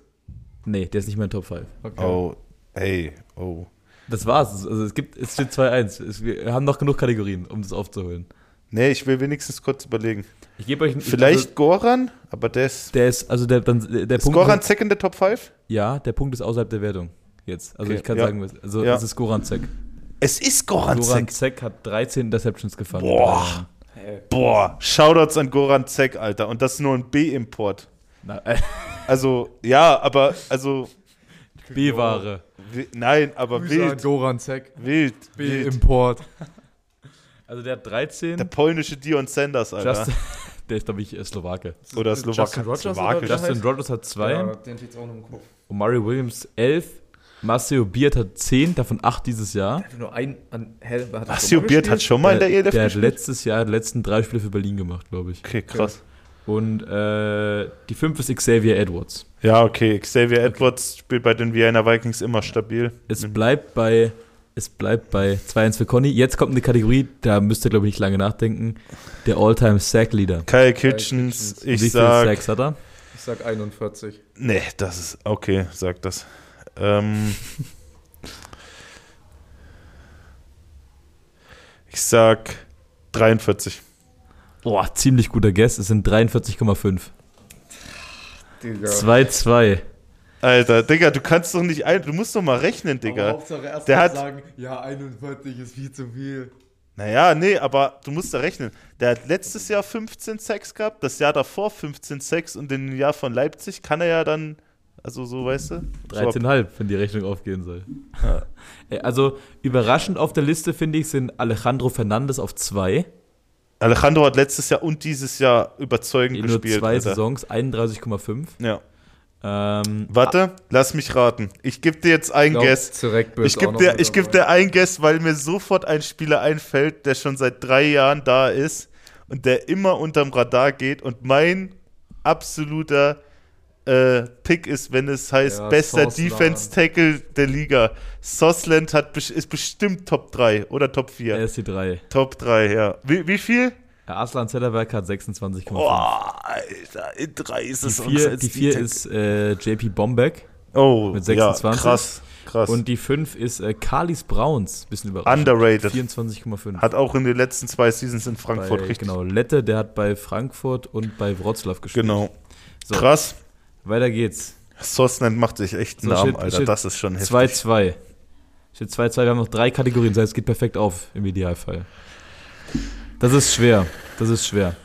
Nee, der ist nicht mehr in Top 5. Okay. Oh, ey, oh. Das war's. Also es gibt, es steht 2-1. Es- Wir haben noch genug Kategorien, um das aufzuholen. Nee, ich will wenigstens kurz überlegen. Ich gebe euch Vielleicht Also, Goran, aber der ist. der ist, also der, dann, der Ist Punkt. Goran Zeck in der Top 5? ja, der Punkt ist außerhalb der Wertung. Jetzt. Also Okay, ich kann ja. sagen, also Ja. es ist Goran Zek. Es ist Goran, Goran Zeck. Zek hat 13 Interceptions gefangen. Boah. Boah, Shoutouts an Goran Zeck, Alter. Und das ist nur ein B-Import. Äh, Also, ja, aber, also, B-Ware. nein, aber Grüße an wild. Goran Zek. Wild. B wild. Import. Also der hat 13. Der polnische Dion Sanders, Alter. Justin, der ist, glaube ich, äh, Slowake. oder Justin Slowak Rogers oder Slowakisch. wie der Justin heißt? Rogers hat 2. Ja, den steht auch noch im Kopf. Omari Williams 11. Marcelo Beard hat 10, davon 8 dieses Jahr. Nur ein an Hell. Hat mal Beard hat schon mal in der der, ELF der hat letztes Jahr die letzten drei Spiele für Berlin gemacht, glaube ich. Okay, krass. Und äh, die 5 ist Xavier Edwards. Ja, okay. Xavier Edwards spielt bei den Vienna Vikings immer stabil. Es bleibt bei es bleibt bei 2-1 für Conny. Jetzt kommt eine Kategorie, da müsst ihr, glaube ich, nicht lange nachdenken. Der All-Time Sack Leader. Kyle Kitchens. Kitchens, Wie ich viele sag. Sacks hat er? Ich sag 41. Nee, das ist. Okay, sag das. Ähm, ich sag 43. Boah, ziemlich guter Guess. Es sind 43,5. Digga. 2-2. Alter, Digga, du kannst doch nicht ein. Du musst doch mal rechnen, Aber Digga. Hauptsache erst Der mal hat- sagen, ja, 41 ist viel zu viel. Naja, nee, aber du musst da rechnen. Der hat letztes Jahr 15 Sex gehabt, das Jahr davor 15 Sex und im Jahr von Leipzig kann er ja dann. Also so, weißt du? So ab- 13,5, wenn die Rechnung aufgehen soll. Ja. Also überraschend auf der Liste, finde ich, sind Alejandro Fernandes auf 2. Alejandro hat letztes Jahr und dieses Jahr überzeugend In nur gespielt. zwei Alter. Saisons, 31,5. Ja. Ähm, Warte, lass mich raten. Ich gebe dir jetzt ein glaub, Guess. Ich gebe dir, ich geb dir ein Guess, weil mir sofort ein Spieler einfällt, der schon seit drei Jahren da ist. und der immer unterm Radar geht und mein absoluter äh, Pick ist, wenn es heißt Ja, bester Soslan. Defense Tackle der Liga. Sosland hat, ist bestimmt Top 3 oder Top 4. Er ist die 3. Top 3, ja. Wie, wie viel? Der Aslan Zetterberg hat 26,5. Boah, Alter, in drei ist die es 4 die vier ist äh, JP Bombeck oh, mit Ja, 26. krass, krass. und die 5 ist äh, Carlis Browns. Bisschen überraschend. Underrated. 24,5. Hat auch in den letzten zwei Seasons in Frankfurt bei, richtig. Genau, Lette, der hat bei Frankfurt und bei Wroclaw gespielt. Genau. So, Krass. Weiter geht's. Sosland macht sich echt einen So, Namen, steht- Alter. steht Das ist schon heftig. 2-2. Steht 2-2. Wir haben noch drei Kategorien. Das heißt, es geht perfekt auf im Idealfall. Das ist schwer. Das ist schwer.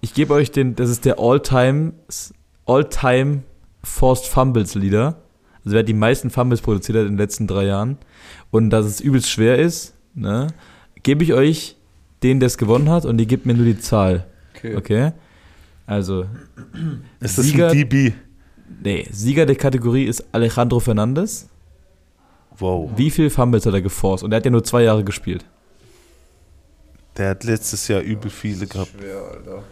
Ich gebe euch den, das ist der All-Time All-Time Forced Fumbles Leader. Also wer hat die meisten Fumbles produziert hat in den letzten drei Jahren. Und dass es übelst schwer ist, ne, gebe ich euch den, der es gewonnen hat, und die gibt mir nur die Zahl. Okay? Also, ist das Sieger- ein DB? nee, Sieger der Kategorie ist Alejandro Fernandes. Wow. Wie viel Fumbles hat er geforst? Und er hat ja nur zwei Jahre gespielt. Der hat letztes Jahr übel viele gehabt. Schwer, Alter.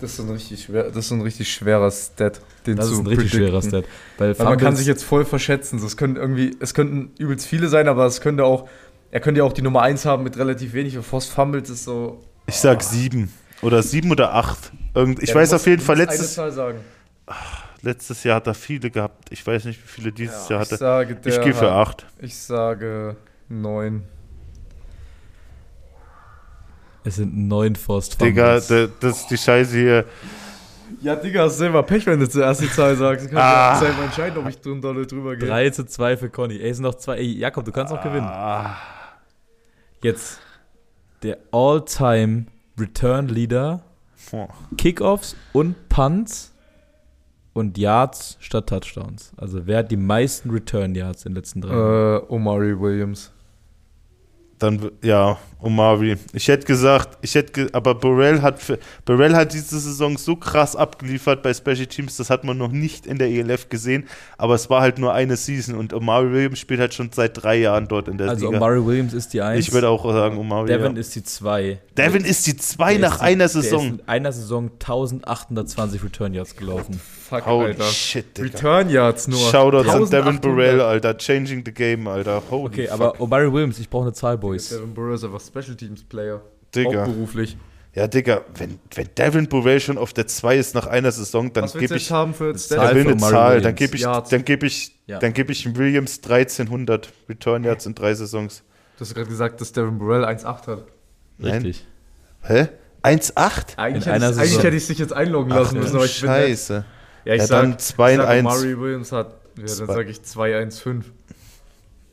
Das ist ein richtig schwer, das ist ein richtig schwerer Stat, den Das zu ist ein richtig schwerer Stat. Weil Weil man kann sich jetzt voll verschätzen. Es können irgendwie, es könnten übelst viele sein, aber es könnte auch, er könnte ja auch die Nummer 1 haben mit relativ wenig. Und Force Fumbles ist so. Ich sag sieben. Oder sieben oder acht. Irgend, ich Ja, weiß musst- auf jeden Fall, letztes, Eine Zahl sagen. letztes Jahr hat er viele gehabt. Ich weiß nicht, wie viele dieses Jahr ich hatte. sage, der Ich gehe für hat- acht. Ich sage 9. Es sind neun Forced Digga, Fumbles. da- das ist die Scheiße hier. Ja, Digga, hast selber Pech, wenn du zuerst die Zahl sagst. Du kannst Ah. ja selber entscheiden, ob ich drunter oder drüber gehe. 3 zu 2 für Conny. Ey, es sind noch zwei. Ey, Jakob, du kannst noch gewinnen. Ah, Jetzt der All-Time Return Leader. Kickoffs und Punts und Yards statt Touchdowns. Also wer hat die meisten Return Yards in den letzten drei Jahren? Äh, Omari Williams. Dann, ja, Omari. Ich hätte gesagt, ich hätte, ge aber Burrell hat, für, Burrell hat diese Saison so krass abgeliefert bei Special Teams, das hat man noch nicht in der ELF gesehen, aber es war halt nur eine Season und Omari Williams spielt halt schon seit drei Jahren dort in der Also Liga. Omari Williams ist die 1. ich würde auch sagen Omari. Devin ja. ist die 2. Devin ist die zwei nach einer Der Saison. ist in einer Saison 1820 Return Yards gelaufen. Fuck, Holy Alter. shit, Digga. Return Yards nur. Shoutouts an Devin 1800. Burrell, Alter. Changing the game, Alter. Holy Okay, fuck. aber Omari Williams, ich brauche eine Zahl, Boys. Devin Burrow ist einfach Special Teams Player. Digga. Hauptberuflich. Ja, Digga, wenn, wenn Devin Burrell schon auf der 2 ist nach einer Saison, dann gebe ich, haben für Zahl will für eine Zahl, dann gebe ich, dann gebe ich, Ja. dann gebe ich ihm Williams 1300 Return Yards in drei Saisons. Du hast gerade gesagt, dass Devin Burrell 1,8 hat. Nein. Richtig. Hä? 1,8? Eigentlich, eigentlich hätte ich dich jetzt einloggen lassen müssen, aber ich bin. Scheiße. Ja, ich Ja, sag, dann zwei ich in sag, eins. Omari Williams hat, ja, dann sage ich 2,15.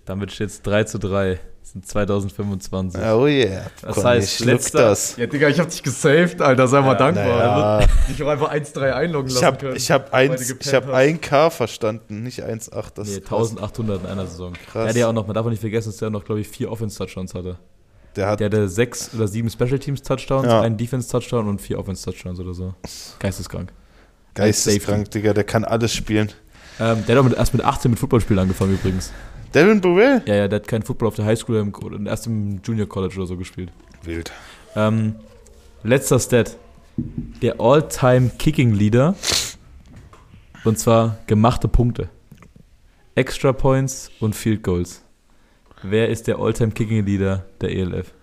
Damit steht es 3 zu 3. Sind 2025. Oh yeah. Das Komm, heißt, ich letzter- das. Ja, Digga, ich hab dich gesaved, Alter, sei mal dankbar. Naja, Ich habe einfach 1,3 einloggen lassen ich habe können. ich hab ich hab hast. 1K verstanden, nicht 1,8. Das Nee, ist krass. 1800 in einer Saison. Krass. Ja auch noch, man darf auch nicht vergessen, dass der noch, glaube ich, vier Offense-Touchdowns hatte. Der hat Der hatte sechs oder sieben Special Teams-Touchdowns, Ja. einen Defense-Touchdown und vier Offense-Touchdowns oder so. Geisteskrank. geisteskrank, Digga, der kann alles spielen. Ähm, der hat auch mit, erst mit 18 mit Footballspielen angefangen übrigens. Devin Burrell? Ja, ja, der hat keinen Football auf der Highschool im, oder erst im Junior College oder so gespielt. Wild. Ähm, letzter Stat. Der All-Time Kicking Leader. Und zwar gemachte Punkte. Extra Points und Field Goals. Wer ist der All-Time Kicking Leader der ELF?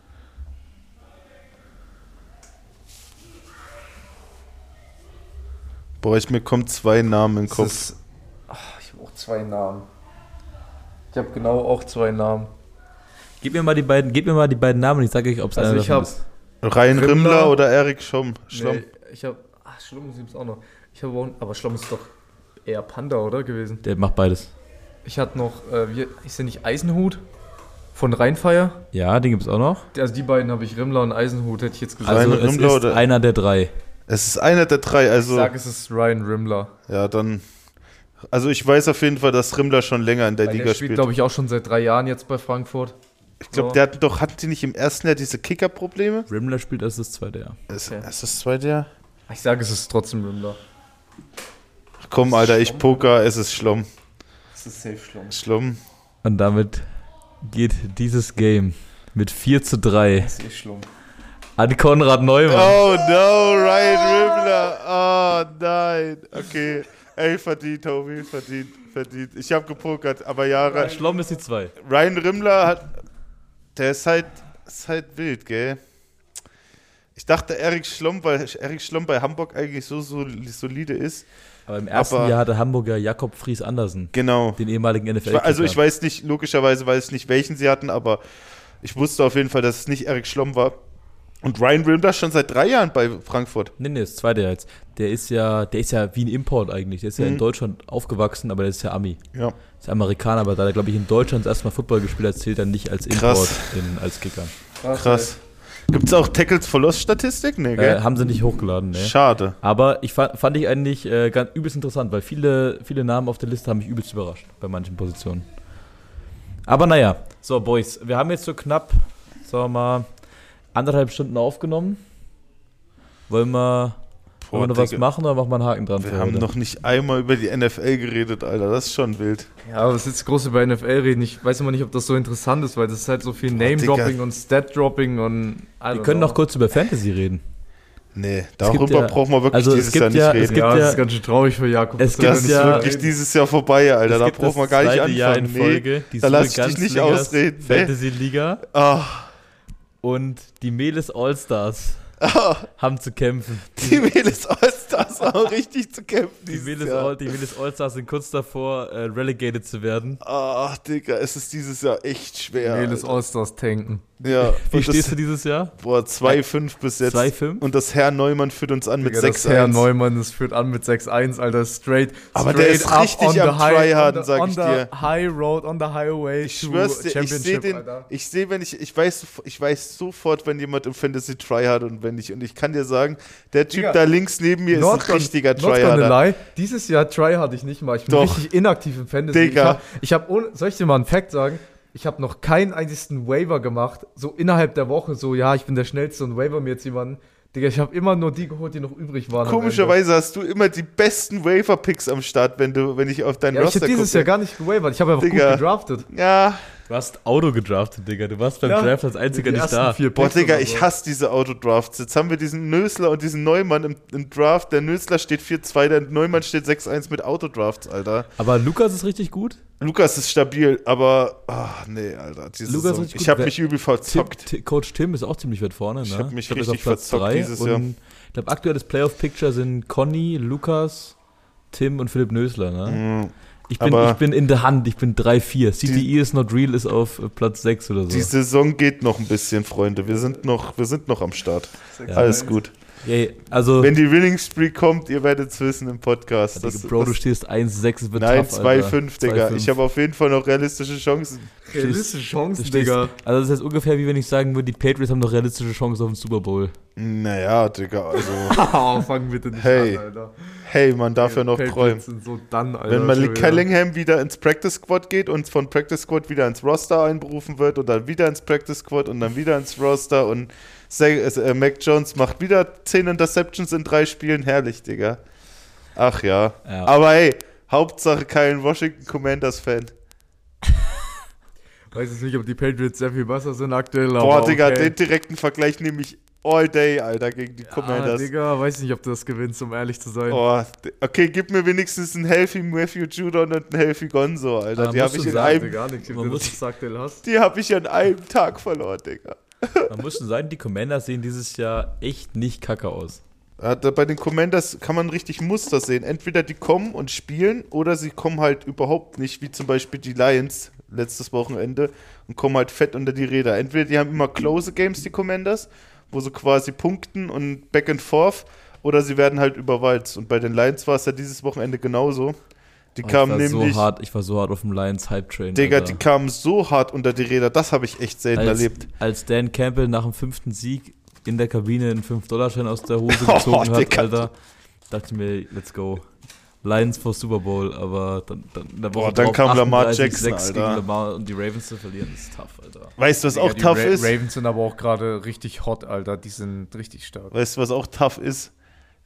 Boah, ich, mir kommen zwei Namen in den Das Kopf. ist, ach, ich habe auch zwei Namen. Ich habe genau auch zwei Namen. Gib mir mal die beiden, gib mir mal die beiden Namen und ich sage euch, ob es Also einer ich davon hab- ist. Ryan Rimmler, Rimmler oder Erik Schom? Schlomm? Nee, ich habe, ach, Schlomm ist auch noch. Ich habe auch, aber Schlomm ist doch eher Panda, oder gewesen? Der macht beides. Ich hatte noch, äh, wie, ist der nicht Eisenhut? Von Rheinfire? Ja, den gibt es auch noch. Also die beiden habe ich, Rimmler und Eisenhut, hätte ich jetzt gesagt. Also Ryan es Rimmler ist oder- einer der drei. Es ist einer der drei, also. ich sage, es ist Ryan Rimmler. Ja, dann. Also ich weiß auf jeden Fall, dass Rimmler schon länger in der Weil Liga der spielt, spielt. glaube ich, auch schon seit drei Jahren jetzt bei Frankfurt. ich glaube, so. der hat doch, hatten die nicht im ersten Jahr diese Kicker-Probleme? Rimmler spielt erst das zweite Jahr. Ist, Okay. ist das zweite Jahr? Ich sage, es ist trotzdem Rimmler. Komm, Alter, ich poker, es ist Schlomm. Es ist safe Schlomm. Schlomm. Und damit geht dieses Game mit 4 zu 3 Es ist eh Schlomm. An Konrad Neumann. Oh no, Ryan Rimmler. Oh nein. Okay. Ey, verdient, Tobi, verdient, verdient. Ich habe gepokert, aber ja, Ra- Schlomm ist die 2. Ryan Rimmler hat. Der ist halt, ist halt wild, gell? Ich dachte, Erik Schlomm, weil Erik Schlomm bei Hamburg eigentlich so, so solide ist. Aber im ersten Aber- Jahr hatte Hamburger Jakob Fries Andersen, Genau. den ehemaligen NFL. wa- also ich weiß nicht, logischerweise weiß ich nicht, welchen sie hatten, aber ich wusste auf jeden Fall, dass es nicht Erik Schlomm war. Und Ryan Rimmler schon seit drei Jahren bei Frankfurt. Nee, nee, das zweite Jahr jetzt. Der ist ja, der ist ja wie ein Import eigentlich. Der ist ja in Mhm. Deutschland aufgewachsen, aber der ist ja Ami. Ja. Ist Amerikaner, aber da er, glaube ich, in Deutschland das erste Mal Football gespielt hat, zählt er nicht als Import Krass. in, als Kicker. Krass. Gibt es auch Tackles for Loss Statistik? Nee, Äh, gell? haben sie nicht hochgeladen, ne? Schade. Aber ich fand, fand ich eigentlich äh, ganz übelst interessant, weil viele, viele Namen auf der Liste haben mich übelst überrascht bei manchen Positionen. Aber naja, so Boys, wir haben jetzt so knapp, sagen wir mal, anderthalb Stunden aufgenommen. Wollen wir, wollen wir noch was machen oder machen wir einen Haken dran? Wir für haben heute? noch nicht einmal über die NFL geredet, Alter. Das ist schon wild. Ja, aber was ist jetzt groß über NFL reden? Ich weiß immer nicht, ob das so interessant ist, weil das ist halt so viel Name-Dropping und Stat-Dropping und. Wir können know. noch kurz über Fantasy reden. Nee, darüber ja- brauchen wir wirklich also es dieses Jahr nicht ja- es reden. gibt Ja, ja- das ist ganz schön traurig für Jakob. es das ist nicht ja- wirklich dieses Jahr vorbei, Alter. Es Da brauchen wir gar nicht zweite Jahr in anfangen. Nee. Folge, die da lass ich dich nicht ausreden. Nee. Fantasy Liga Ah, und die Meles All-Stars ah, haben zu kämpfen. die Meles Allstars auch richtig zu kämpfen Die Jahr. All, die Meles All-Stars sind kurz davor, äh, relegated zu werden. Ah, Digga, es ist dieses Jahr echt schwer. Alter. Allstars tanken. Ja, Wie stehst das, du dieses Jahr? Boah, 2-5 bis jetzt. 2-5? Und das Herr Neumann führt uns an mit Digga, das Herr 6-1. Neumann, das führt an mit 6-1, Alter, straight. Aber straight der ist up richtig on the am high- Tryharden, sag on ich the dir. High Road, on the highway Ich schwör's dir, ich sehe Championship, den, Alter. ich sehe, wenn ich, ich weiß, ich weiß sofort, wenn jemand im Fantasy tryhard und nicht. Und ich kann dir sagen, der Typ Digga, da links neben mir Not ist ein richtiger Tryharder. dieses Jahr Tryhard ich nicht mal. Ich bin Doch. richtig inaktiv im Fantasy. Digga. Ich hab, ich hab soll ich dir mal einen Fact sagen? Ich habe noch keinen einzigen Waiver gemacht, so innerhalb der Woche, so, ja, ich bin der Schnellste und waiver mir jetzt jemanden. Digga, ich habe immer nur die geholt, die noch übrig waren. Komischerweise hast du immer die besten Waiver-Picks am Start, wenn du, wenn ich auf deinen Ja, ich Roster habe dieses gucke. Jahr gar nicht gewavert. Ich habe einfach Digga. gut gedraftet. Ja, Du hast Auto gedraftet, Digga. Du warst beim Ja. Draft als einziger nicht da. vier boah, Digga, ich so. hasse diese Autodrafts. Jetzt haben wir diesen Nösler und diesen Neumann im, im Draft. Der Nösler steht 4-2, der Neumann steht 6-1 mit Autodrafts, Alter. Aber Lukas ist richtig gut. Lukas ist stabil, aber, ach nee, Alter. Diese Lukas gut. ich habe mich übel Tim, verzockt. Ti- Coach Tim ist auch ziemlich weit vorne. Ich ne? hab mich glaub, er ist richtig auf Platz verzockt drei dieses und Jahr. Ich glaube, aktuelles Playoff-Picture sind Conny, Lukas, Tim und Philipp Nösler. Ne? Mhm. Ich, bin, Aber- ich bin in der Hand, ich bin 3-4. CTE is not real ist auf äh, Platz 6 oder so. Die Saison geht noch ein bisschen, Freunde. Wir sind noch, wir sind noch am Start. Ja. Alles gut. Ey, also, Wenn die Winning Streak kommt, ihr werdet es wissen im Podcast. Das, Bro, du das, stehst 1-6, es wird nein, tough, Alter. 2-5, Digga. 2-5. Ich habe auf jeden Fall noch realistische Chancen. Realistische Du Chancen, stehst, Digga. also das ist jetzt ungefähr wie wenn ich sagen würde, die Patriots haben noch realistische Chancen auf den Super Bowl. Naja, Digga, also, Oh, fang bitte nicht Hey. an, Alter. Hey, man darf ja noch Patriots träumen. Sind so dann, Alter, Wenn Malik wieder. Kellingham wieder ins Practice Squad geht und von Practice Squad wieder ins Roster einberufen wird und dann wieder ins Practice Squad und dann wieder ins Roster und Sa- äh, Mac Jones macht wieder 10 Interceptions in drei Spielen, herrlich, Digga. Ach ja. Ja. Aber hey, Hauptsache kein Washington Commanders Fan. Weiß jetzt nicht, ob die Patriots sehr viel besser sind aktuell, Boah, aber Digga, okay. den direkten Vergleich nehme ich all day, Alter, gegen die Ah, Commanders. Digga, weiß nicht, ob du das gewinnst, um ehrlich zu sein. Oh, d- okay, gib mir wenigstens einen Healthy Matthew Judon und einen Healthy Gonzo, Alter. Aber die habe ich, in sagen, einem- Dir gar nichts, Man wenn du muss- das aktuell hast. die hab ich an einem Tag verloren, Digga. Man muss schon sagen, die Commanders sehen dieses Jahr echt nicht kacke aus. Ja, bei den Commanders kann man richtig Muster sehen. Entweder die kommen und spielen oder sie kommen halt überhaupt nicht, wie zum Beispiel die Lions letztes Wochenende und kommen halt fett unter die Räder. Entweder die haben immer close Games, die Commanders, wo sie quasi punkten und back and forth, oder sie werden halt überwalzt. Und bei den Lions war es ja dieses Wochenende genauso. Die Oh, kamen ich war nämlich, so hart, ich war so hart auf dem Lions Hype Train. Digga, Alter. die kamen so hart unter die Räder. Das habe ich echt selten als, erlebt. als Dan Campbell nach dem fünften Sieg in der Kabine einen 5-Dollar-Schein aus der Hose Oh, gezogen hat, Digga. Alter, dachte ich mir, let's go. Lions vor Super Bowl, aber dann, dann, Woche Boah, dann kam Lamar 38, Jackson, 6 gegen Alter. Lamar und die Ravens zu verlieren, ist tough, Alter. Weißt du, was Digga, auch tough Ra ist? Ravens sind aber auch gerade richtig hot, Alter. Die sind richtig stark. Weißt du, was auch tough ist?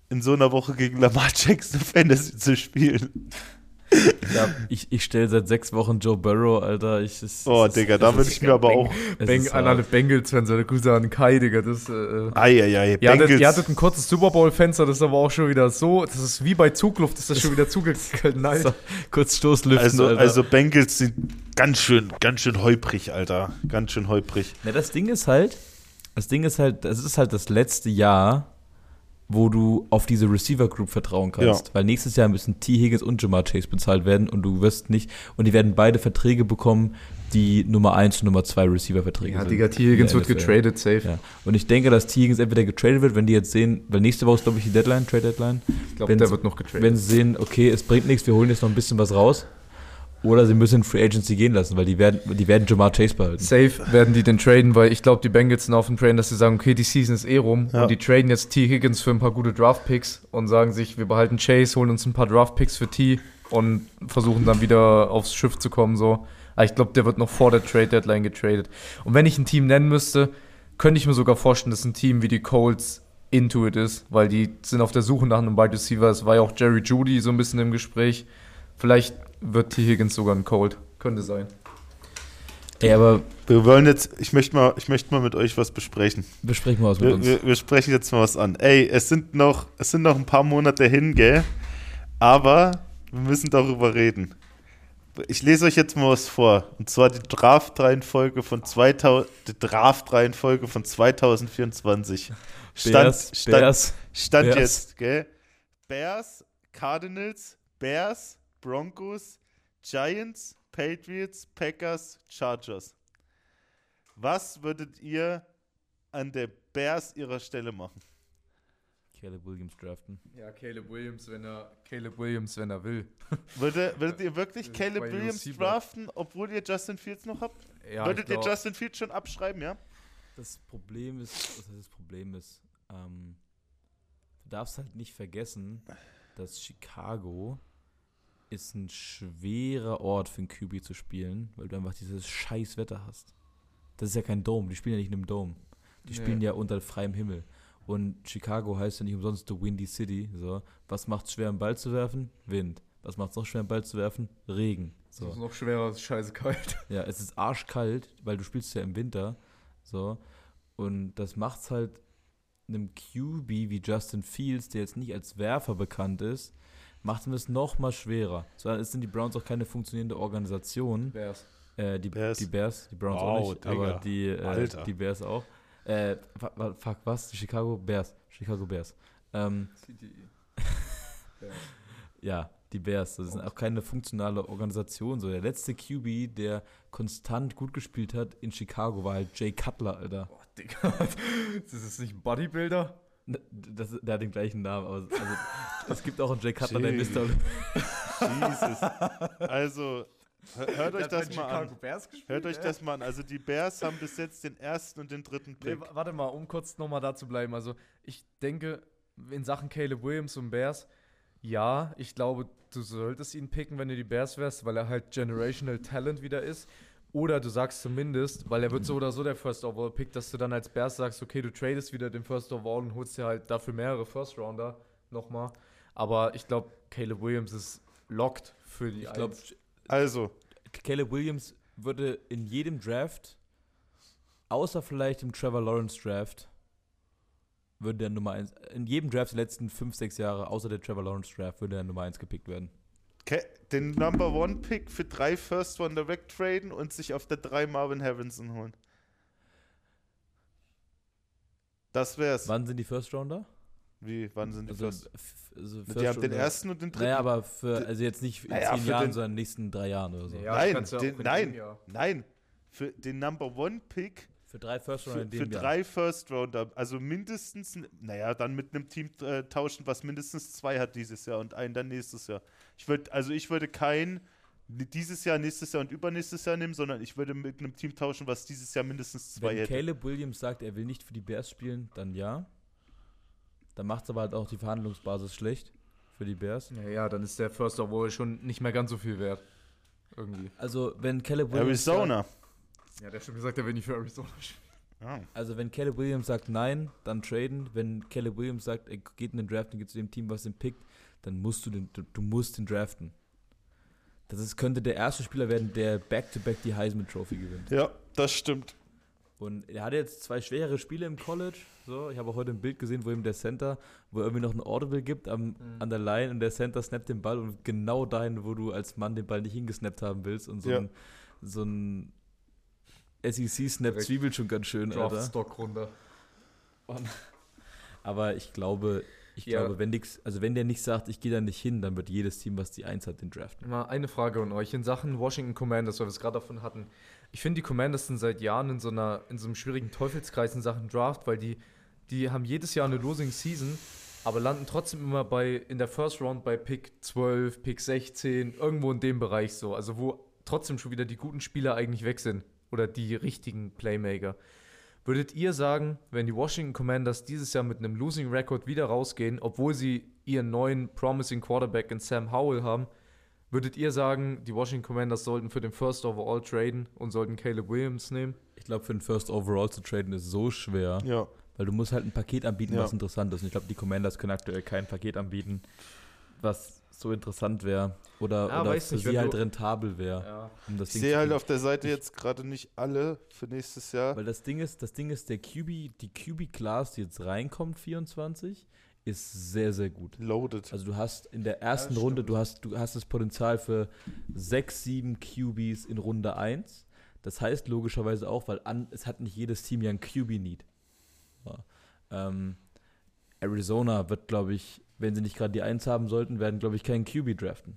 In so einer Woche gegen Lamar Jackson Fantasy zu spielen. Ich, hab- ich, ich stelle seit sechs Wochen Joe Burrow, Alter. Ich, es, Oh, es ist- Digga, da ist- würde ich mir aber auch. ist an hart. alle Bengals-Fans, der Grüße an Kai, Digga. Das, äh, äh, Eieiei, ihr, hattet, Bengals. ihr hattet ein kurzes Super Bowl-Fenster, das ist aber auch schon wieder so, das ist wie bei Zugluft, ist das schon wieder zugeknallt. So, kurz Stoßlüften, also, Alter. also Bengals sind ganz schön, ganz schön holprig, Alter. Ganz schön holprig. Na, das Ding ist halt, das Ding ist halt, das ist halt das letzte Jahr, wo du auf diese Receiver Group vertrauen kannst. Ja. Weil nächstes Jahr müssen T. Higgins und Jamar Chase bezahlt werden und du wirst nicht, und die werden beide Verträge bekommen, die Nummer 1 und Nummer 2 Receiver-Verträge Ja, sind. Digga, T. Higgins in wird getradet, safe. Ja. Und ich denke, dass T. Higgins entweder getradet wird, wenn die jetzt sehen, weil nächste Woche ist, glaube ich, die Deadline, Trade Deadline. Ich glaube, Wenn der sie- wird noch getradet. Wenn sie sehen, okay, es bringt nichts, wir holen jetzt noch ein bisschen was raus. Oder sie müssen Free Agency gehen lassen, weil die werden, die werden Jamar Chase behalten. Safe werden die den traden, weil ich glaube, die Bengals sind auf dem Train, dass sie sagen, okay, die Season ist eh rum Ja. und die traden jetzt T. Higgins für ein paar gute Draft-Picks und sagen sich, wir behalten Chase, holen uns ein paar Draft-Picks für T und versuchen dann wieder aufs Schiff zu kommen, so. Aber ich glaube, der wird noch vor der Trade-Deadline getradet. Und wenn ich ein Team nennen müsste, könnte ich mir sogar vorstellen, dass ein Team wie die Colts into it ist, weil die sind auf der Suche nach einem Wide Receiver. Es war ja auch Jerry Judy so ein bisschen im Gespräch. Vielleicht wird T. Higgins sogar ein Colt. Könnte sein. Ey, aber Wir wollen jetzt, ich möchte mal, ich möchte mal mit euch was besprechen. besprechen wir was mit Wir, uns. wir, wir sprechen jetzt mal was an. Ey, es sind noch, es sind noch ein paar Monate hin, gell? Aber wir müssen darüber reden. Ich lese euch jetzt mal was vor. Und zwar die Draft-Reihenfolge von 2000, die Draft-Reihenfolge von 2024. Stand, Bears, Stand, Bears. Stand Bears. jetzt, gell? Bears, Cardinals, Bears, Broncos, Giants, Patriots, Packers, Chargers. Was würdet ihr an der Bears ihrer Stelle machen? Caleb Williams draften. Ja, Caleb Williams, wenn er Caleb Williams, wenn er will. Würdet, würdet ihr wirklich Caleb Williams draften, obwohl ihr Justin Fields noch habt? Ja, würdet ihr Justin Fields schon abschreiben, ja? Das Problem ist, was heißt das Problem ist, ähm, du darfst halt nicht vergessen, dass Chicago ist ein schwerer Ort für einen QB zu spielen, weil du einfach dieses scheiß Wetter hast. Das ist ja kein Dome, die spielen ja nicht in einem Dome. Die Nee. spielen ja unter freiem Himmel. Und Chicago heißt ja nicht umsonst The Windy City. So. Was macht es schwer, einen Ball zu werfen? Wind. Was macht es noch schwer, einen Ball zu werfen? Regen. Das So. ist noch schwerer, es ist scheiße kalt. Ja, es ist arschkalt, weil du spielst ja im Winter. So. Und das macht's halt einem QB wie Justin Fields, der jetzt nicht als Werfer bekannt ist, macht das noch mal schwerer. So, dann sind die Browns auch keine funktionierende Organisation. Bears. Äh, die, Bears. die Bears, die Browns Wow, auch nicht, Digga. aber die, äh, die Bears auch. Äh, fuck, was? Die Chicago Bears. Chicago Bears. Ähm, ja, die Bears. Das ist auch keine funktionale Organisation. So, der letzte QB, der konstant gut gespielt hat in Chicago, war halt Jay Cutler, Alter. Boah, Digga. Das ist nicht ein Bodybuilder? Ne, Das, der hat den gleichen Namen, aber also, es gibt auch einen Jay Cutler, der. Mr. Jesus. Also, hör- hört euch das mal an. Bears gespielt, Hört euch das mal an. Also die Bears haben bis jetzt den ersten und den dritten Nee, Pick. wa- warte mal, um kurz nochmal da zu bleiben. Also, ich denke, in Sachen Caleb Williams und Bears, ja, ich glaube, du solltest ihn picken, wenn du die Bears wärst, weil er halt Generational Talent wieder ist. Oder du sagst zumindest, weil er wird so oder so der First Overall Pick, dass du dann als Bears sagst, okay, du tradest wieder den First Overall und holst dir halt dafür mehrere First Rounder nochmal. Aber ich glaube, Caleb Williams ist locked für die Ich glaube. Also, Caleb Williams würde in jedem Draft, außer vielleicht im Trevor Lawrence Draft, würde der Nummer 1, in jedem Draft der letzten 5, 6 Jahre, außer der Trevor Lawrence Draft, würde der Nummer 1 gepickt werden. Den Number One Pick für drei First One wegtraden und sich auf der drei Marvin Harrison holen. Das wär's. Wann sind die First Rounder? Wie, wann sind die Also, First? also Die haben den ersten und den dritten. Naja, aber für, also jetzt nicht in Naja, 10 für Jahren, den- sondern in den nächsten drei Jahren oder so. Ja, nein, den, in nein, nein. Für den Number One Pick Für drei First Rounder für, in dem für drei First Rounder, also mindestens, naja, dann mit einem Team äh, tauschen, was mindestens zwei hat dieses Jahr und einen dann nächstes Jahr. Ich würde, also ich würde kein dieses Jahr, nächstes Jahr und übernächstes Jahr nehmen, sondern ich würde mit einem Team tauschen, was dieses Jahr mindestens zwei Wenn hätte. Caleb Williams sagt, er will nicht für die Bears spielen, dann ja. Dann macht es aber halt auch die Verhandlungsbasis schlecht für die Bears. Ja, ja, dann ist der First Overall schon nicht mehr ganz so viel wert. Irgendwie. Also wenn Caleb Williams Sagt, Arizona. Ja, der hat schon gesagt, er will nicht für Arizona spielen. Ja. also wenn Caleb Williams sagt nein, dann traden. Wenn Caleb Williams sagt, er geht in den Draft und geht zu dem Team, was ihn pickt, dann musst du den, du, du musst den draften. das ist, könnte der erste Spieler werden, der back-to-back die Heisman Trophy gewinnt. Ja, das stimmt. Und er hatte jetzt zwei schwere Spiele im College. So, ich habe auch heute ein Bild gesehen, wo ihm der Center, wo er irgendwie noch ein Audible gibt am, an der Line und der Center snappt den Ball und genau dahin, wo du als Mann den Ball nicht hingesnappt haben willst. Und so Ja. ein, so ein SEC-Snap zwiebelt schon ganz schön, Alter. Draftstock runter. Aber ich glaube, ich Ja. glaube, wenn nix, also wenn der nicht sagt, ich gehe da nicht hin, dann wird jedes Team, was die Eins hat, den draften. Mal eine Frage an euch in Sachen Washington Commanders, weil wir es gerade davon hatten. Ich finde, die Commanders sind seit Jahren in so, einer, in so einem schwierigen Teufelskreis in Sachen Draft, weil die, die haben jedes Jahr eine Losing Season, aber landen trotzdem immer bei in der First Round bei Pick 12, Pick 16, irgendwo in dem Bereich so. Also wo trotzdem schon wieder die guten Spieler eigentlich weg sind. Oder die richtigen Playmaker. Würdet ihr sagen, wenn die Washington Commanders dieses Jahr mit einem Losing Record wieder rausgehen, obwohl sie ihren neuen Promising Quarterback in Sam Howell haben, würdet ihr sagen, die Washington Commanders sollten für den First Overall traden und sollten Caleb Williams nehmen? Ich glaube, für den First Overall zu traden ist so schwer, Ja. weil du musst halt ein Paket anbieten, Ja. was interessant ist. Und ich glaube, die Commanders können aktuell kein Paket anbieten, was so interessant wäre oder, Ja, oder für nicht, sie halt du- rentabel wäre. Ja. Um Ich sehe halt auf der Seite jetzt gerade nicht alle für nächstes Jahr. Weil das Ding ist, das Ding ist, der QB, die QB-Class, die jetzt reinkommt, 24, ist sehr, sehr gut. Loaded. Also du hast in der ersten Ja, Runde, du hast, du hast das Potenzial für 6, 7 QBs in Runde 1. Das heißt logischerweise auch, weil an, es hat nicht jedes Team ja ein QB-Need. Ja. Ähm, Arizona wird, glaube ich, wenn sie nicht gerade die 1 haben sollten, werden, glaube ich, keinen QB draften.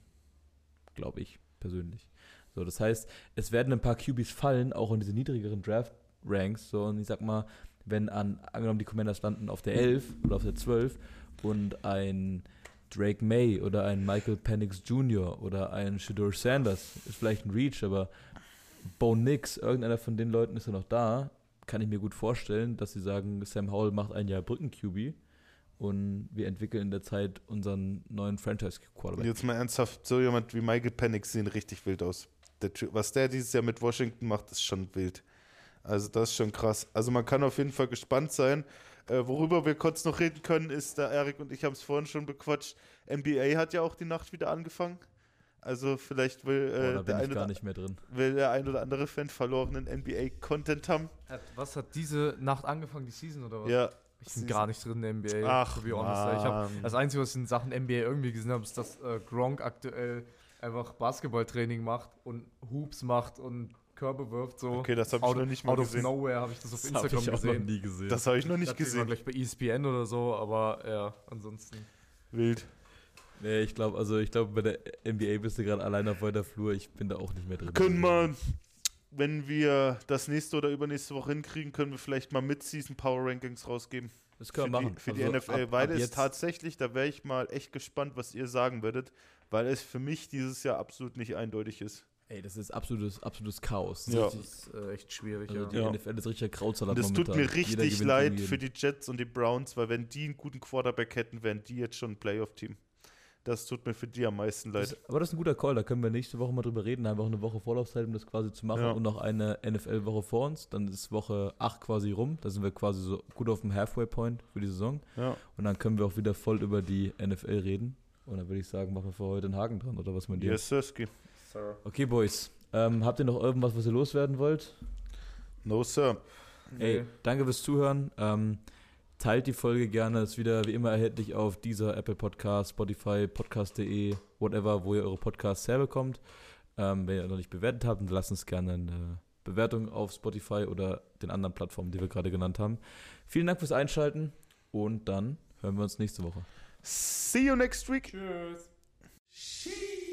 Glaube ich, persönlich. So, das heißt, es werden ein paar QBs fallen, auch in diese niedrigeren Draft-Ranks. So, und ich sag mal, wenn an, angenommen die Commanders landen auf der 11 oder auf der 12 und ein Drake May oder ein Michael Penix Jr. oder ein Shador Sanders ist vielleicht ein Reach, aber Bo Nix, irgendeiner von den Leuten ist ja noch da, kann ich mir gut vorstellen, dass sie sagen, Sam Howell macht ein Jahr Brücken-QB und wir entwickeln in der Zeit unseren neuen Franchise-Quarterback. Jetzt mal ernsthaft, so jemand wie Michael Penix sehen richtig wild aus. Der, was der dieses Jahr mit Washington macht, ist schon wild. Also das ist schon krass. Also man kann auf jeden Fall gespannt sein. Äh, worüber wir kurz noch reden können, ist, da Erik und ich haben es vorhin schon bequatscht, NBA hat ja auch die Nacht wieder angefangen. Also vielleicht will, Boah, äh, da der, bin ich ein gar oder, nicht mehr drin. will der ein oder andere Fan verlorenen NBA-Content haben. Was hat diese Nacht angefangen, die Season oder was? Ja. Ich bin gar nicht drin in der NBA. Ach, to be honest. Ich hab, Mann. das Einzige, was ich in Sachen NBA irgendwie gesehen habe, ist, dass äh, Gronk aktuell einfach Basketballtraining macht und Hoops macht und Körbe wirft. So. Okay, das hab ich out, noch nicht mal Out of gesehen. nowhere habe ich das auf Das habe Instagram ich auch gesehen. noch nie gesehen. Das habe ich noch nicht Das war gesehen. gleich bei ESPN oder so, aber ja, ansonsten. Wild. nee, ich glaube, also ich glaube, bei der NBA bist du gerade allein auf weiter Flur. Ich bin da auch nicht mehr drin. Können wir, wenn wir das nächste oder übernächste Woche hinkriegen, können wir vielleicht mal Mid-Season Power Rankings rausgeben. Das können für wir machen. Die, für die Also NFL, ab- weil ab es jetzt- tatsächlich, da wäre ich mal echt gespannt, was ihr sagen würdet, weil es für mich dieses Jahr absolut nicht eindeutig ist. Ey, das ist absolutes, absolutes Chaos. Ja. Das ist äh, echt schwierig, Also ja. die Ja. NFL ist richtiger Krautsalat Und es tut momentan. mir Jeder richtig leid für die Jets und die Browns, weil wenn die einen guten Quarterback hätten, wären die jetzt schon ein Playoff-Team. Das tut mir für die am meisten leid. Das, aber das ist ein guter Call, da können wir nächste Woche mal drüber reden. Da haben wir auch eine Woche Vorlaufzeit, um das quasi zu machen Ja. und noch eine NFL-Woche vor uns. Dann ist Woche 8 quasi rum. Da sind wir quasi so gut auf dem Halfway-Point für die Saison. Ja. Und dann können wir auch wieder voll über die NFL reden. Und dann würde ich sagen, machen wir für heute einen Haken dran, oder was meint ihr? Yes, Sirski. Okay, Boys. Ähm, habt ihr noch irgendwas, was ihr loswerden wollt? No, Sir. Ey, Nee. danke fürs Zuhören. Ähm, teilt die Folge gerne. Ist wieder wie immer erhältlich auf dieser Apple Podcast, Spotify, Podcast.de, whatever, wo ihr eure Podcasts herbekommt. Ähm, wenn ihr noch nicht bewertet habt, dann lasst uns gerne eine Bewertung auf Spotify oder den anderen Plattformen, die wir gerade genannt haben. Vielen Dank fürs Einschalten und dann hören wir uns nächste Woche. See you next week. Tschüss.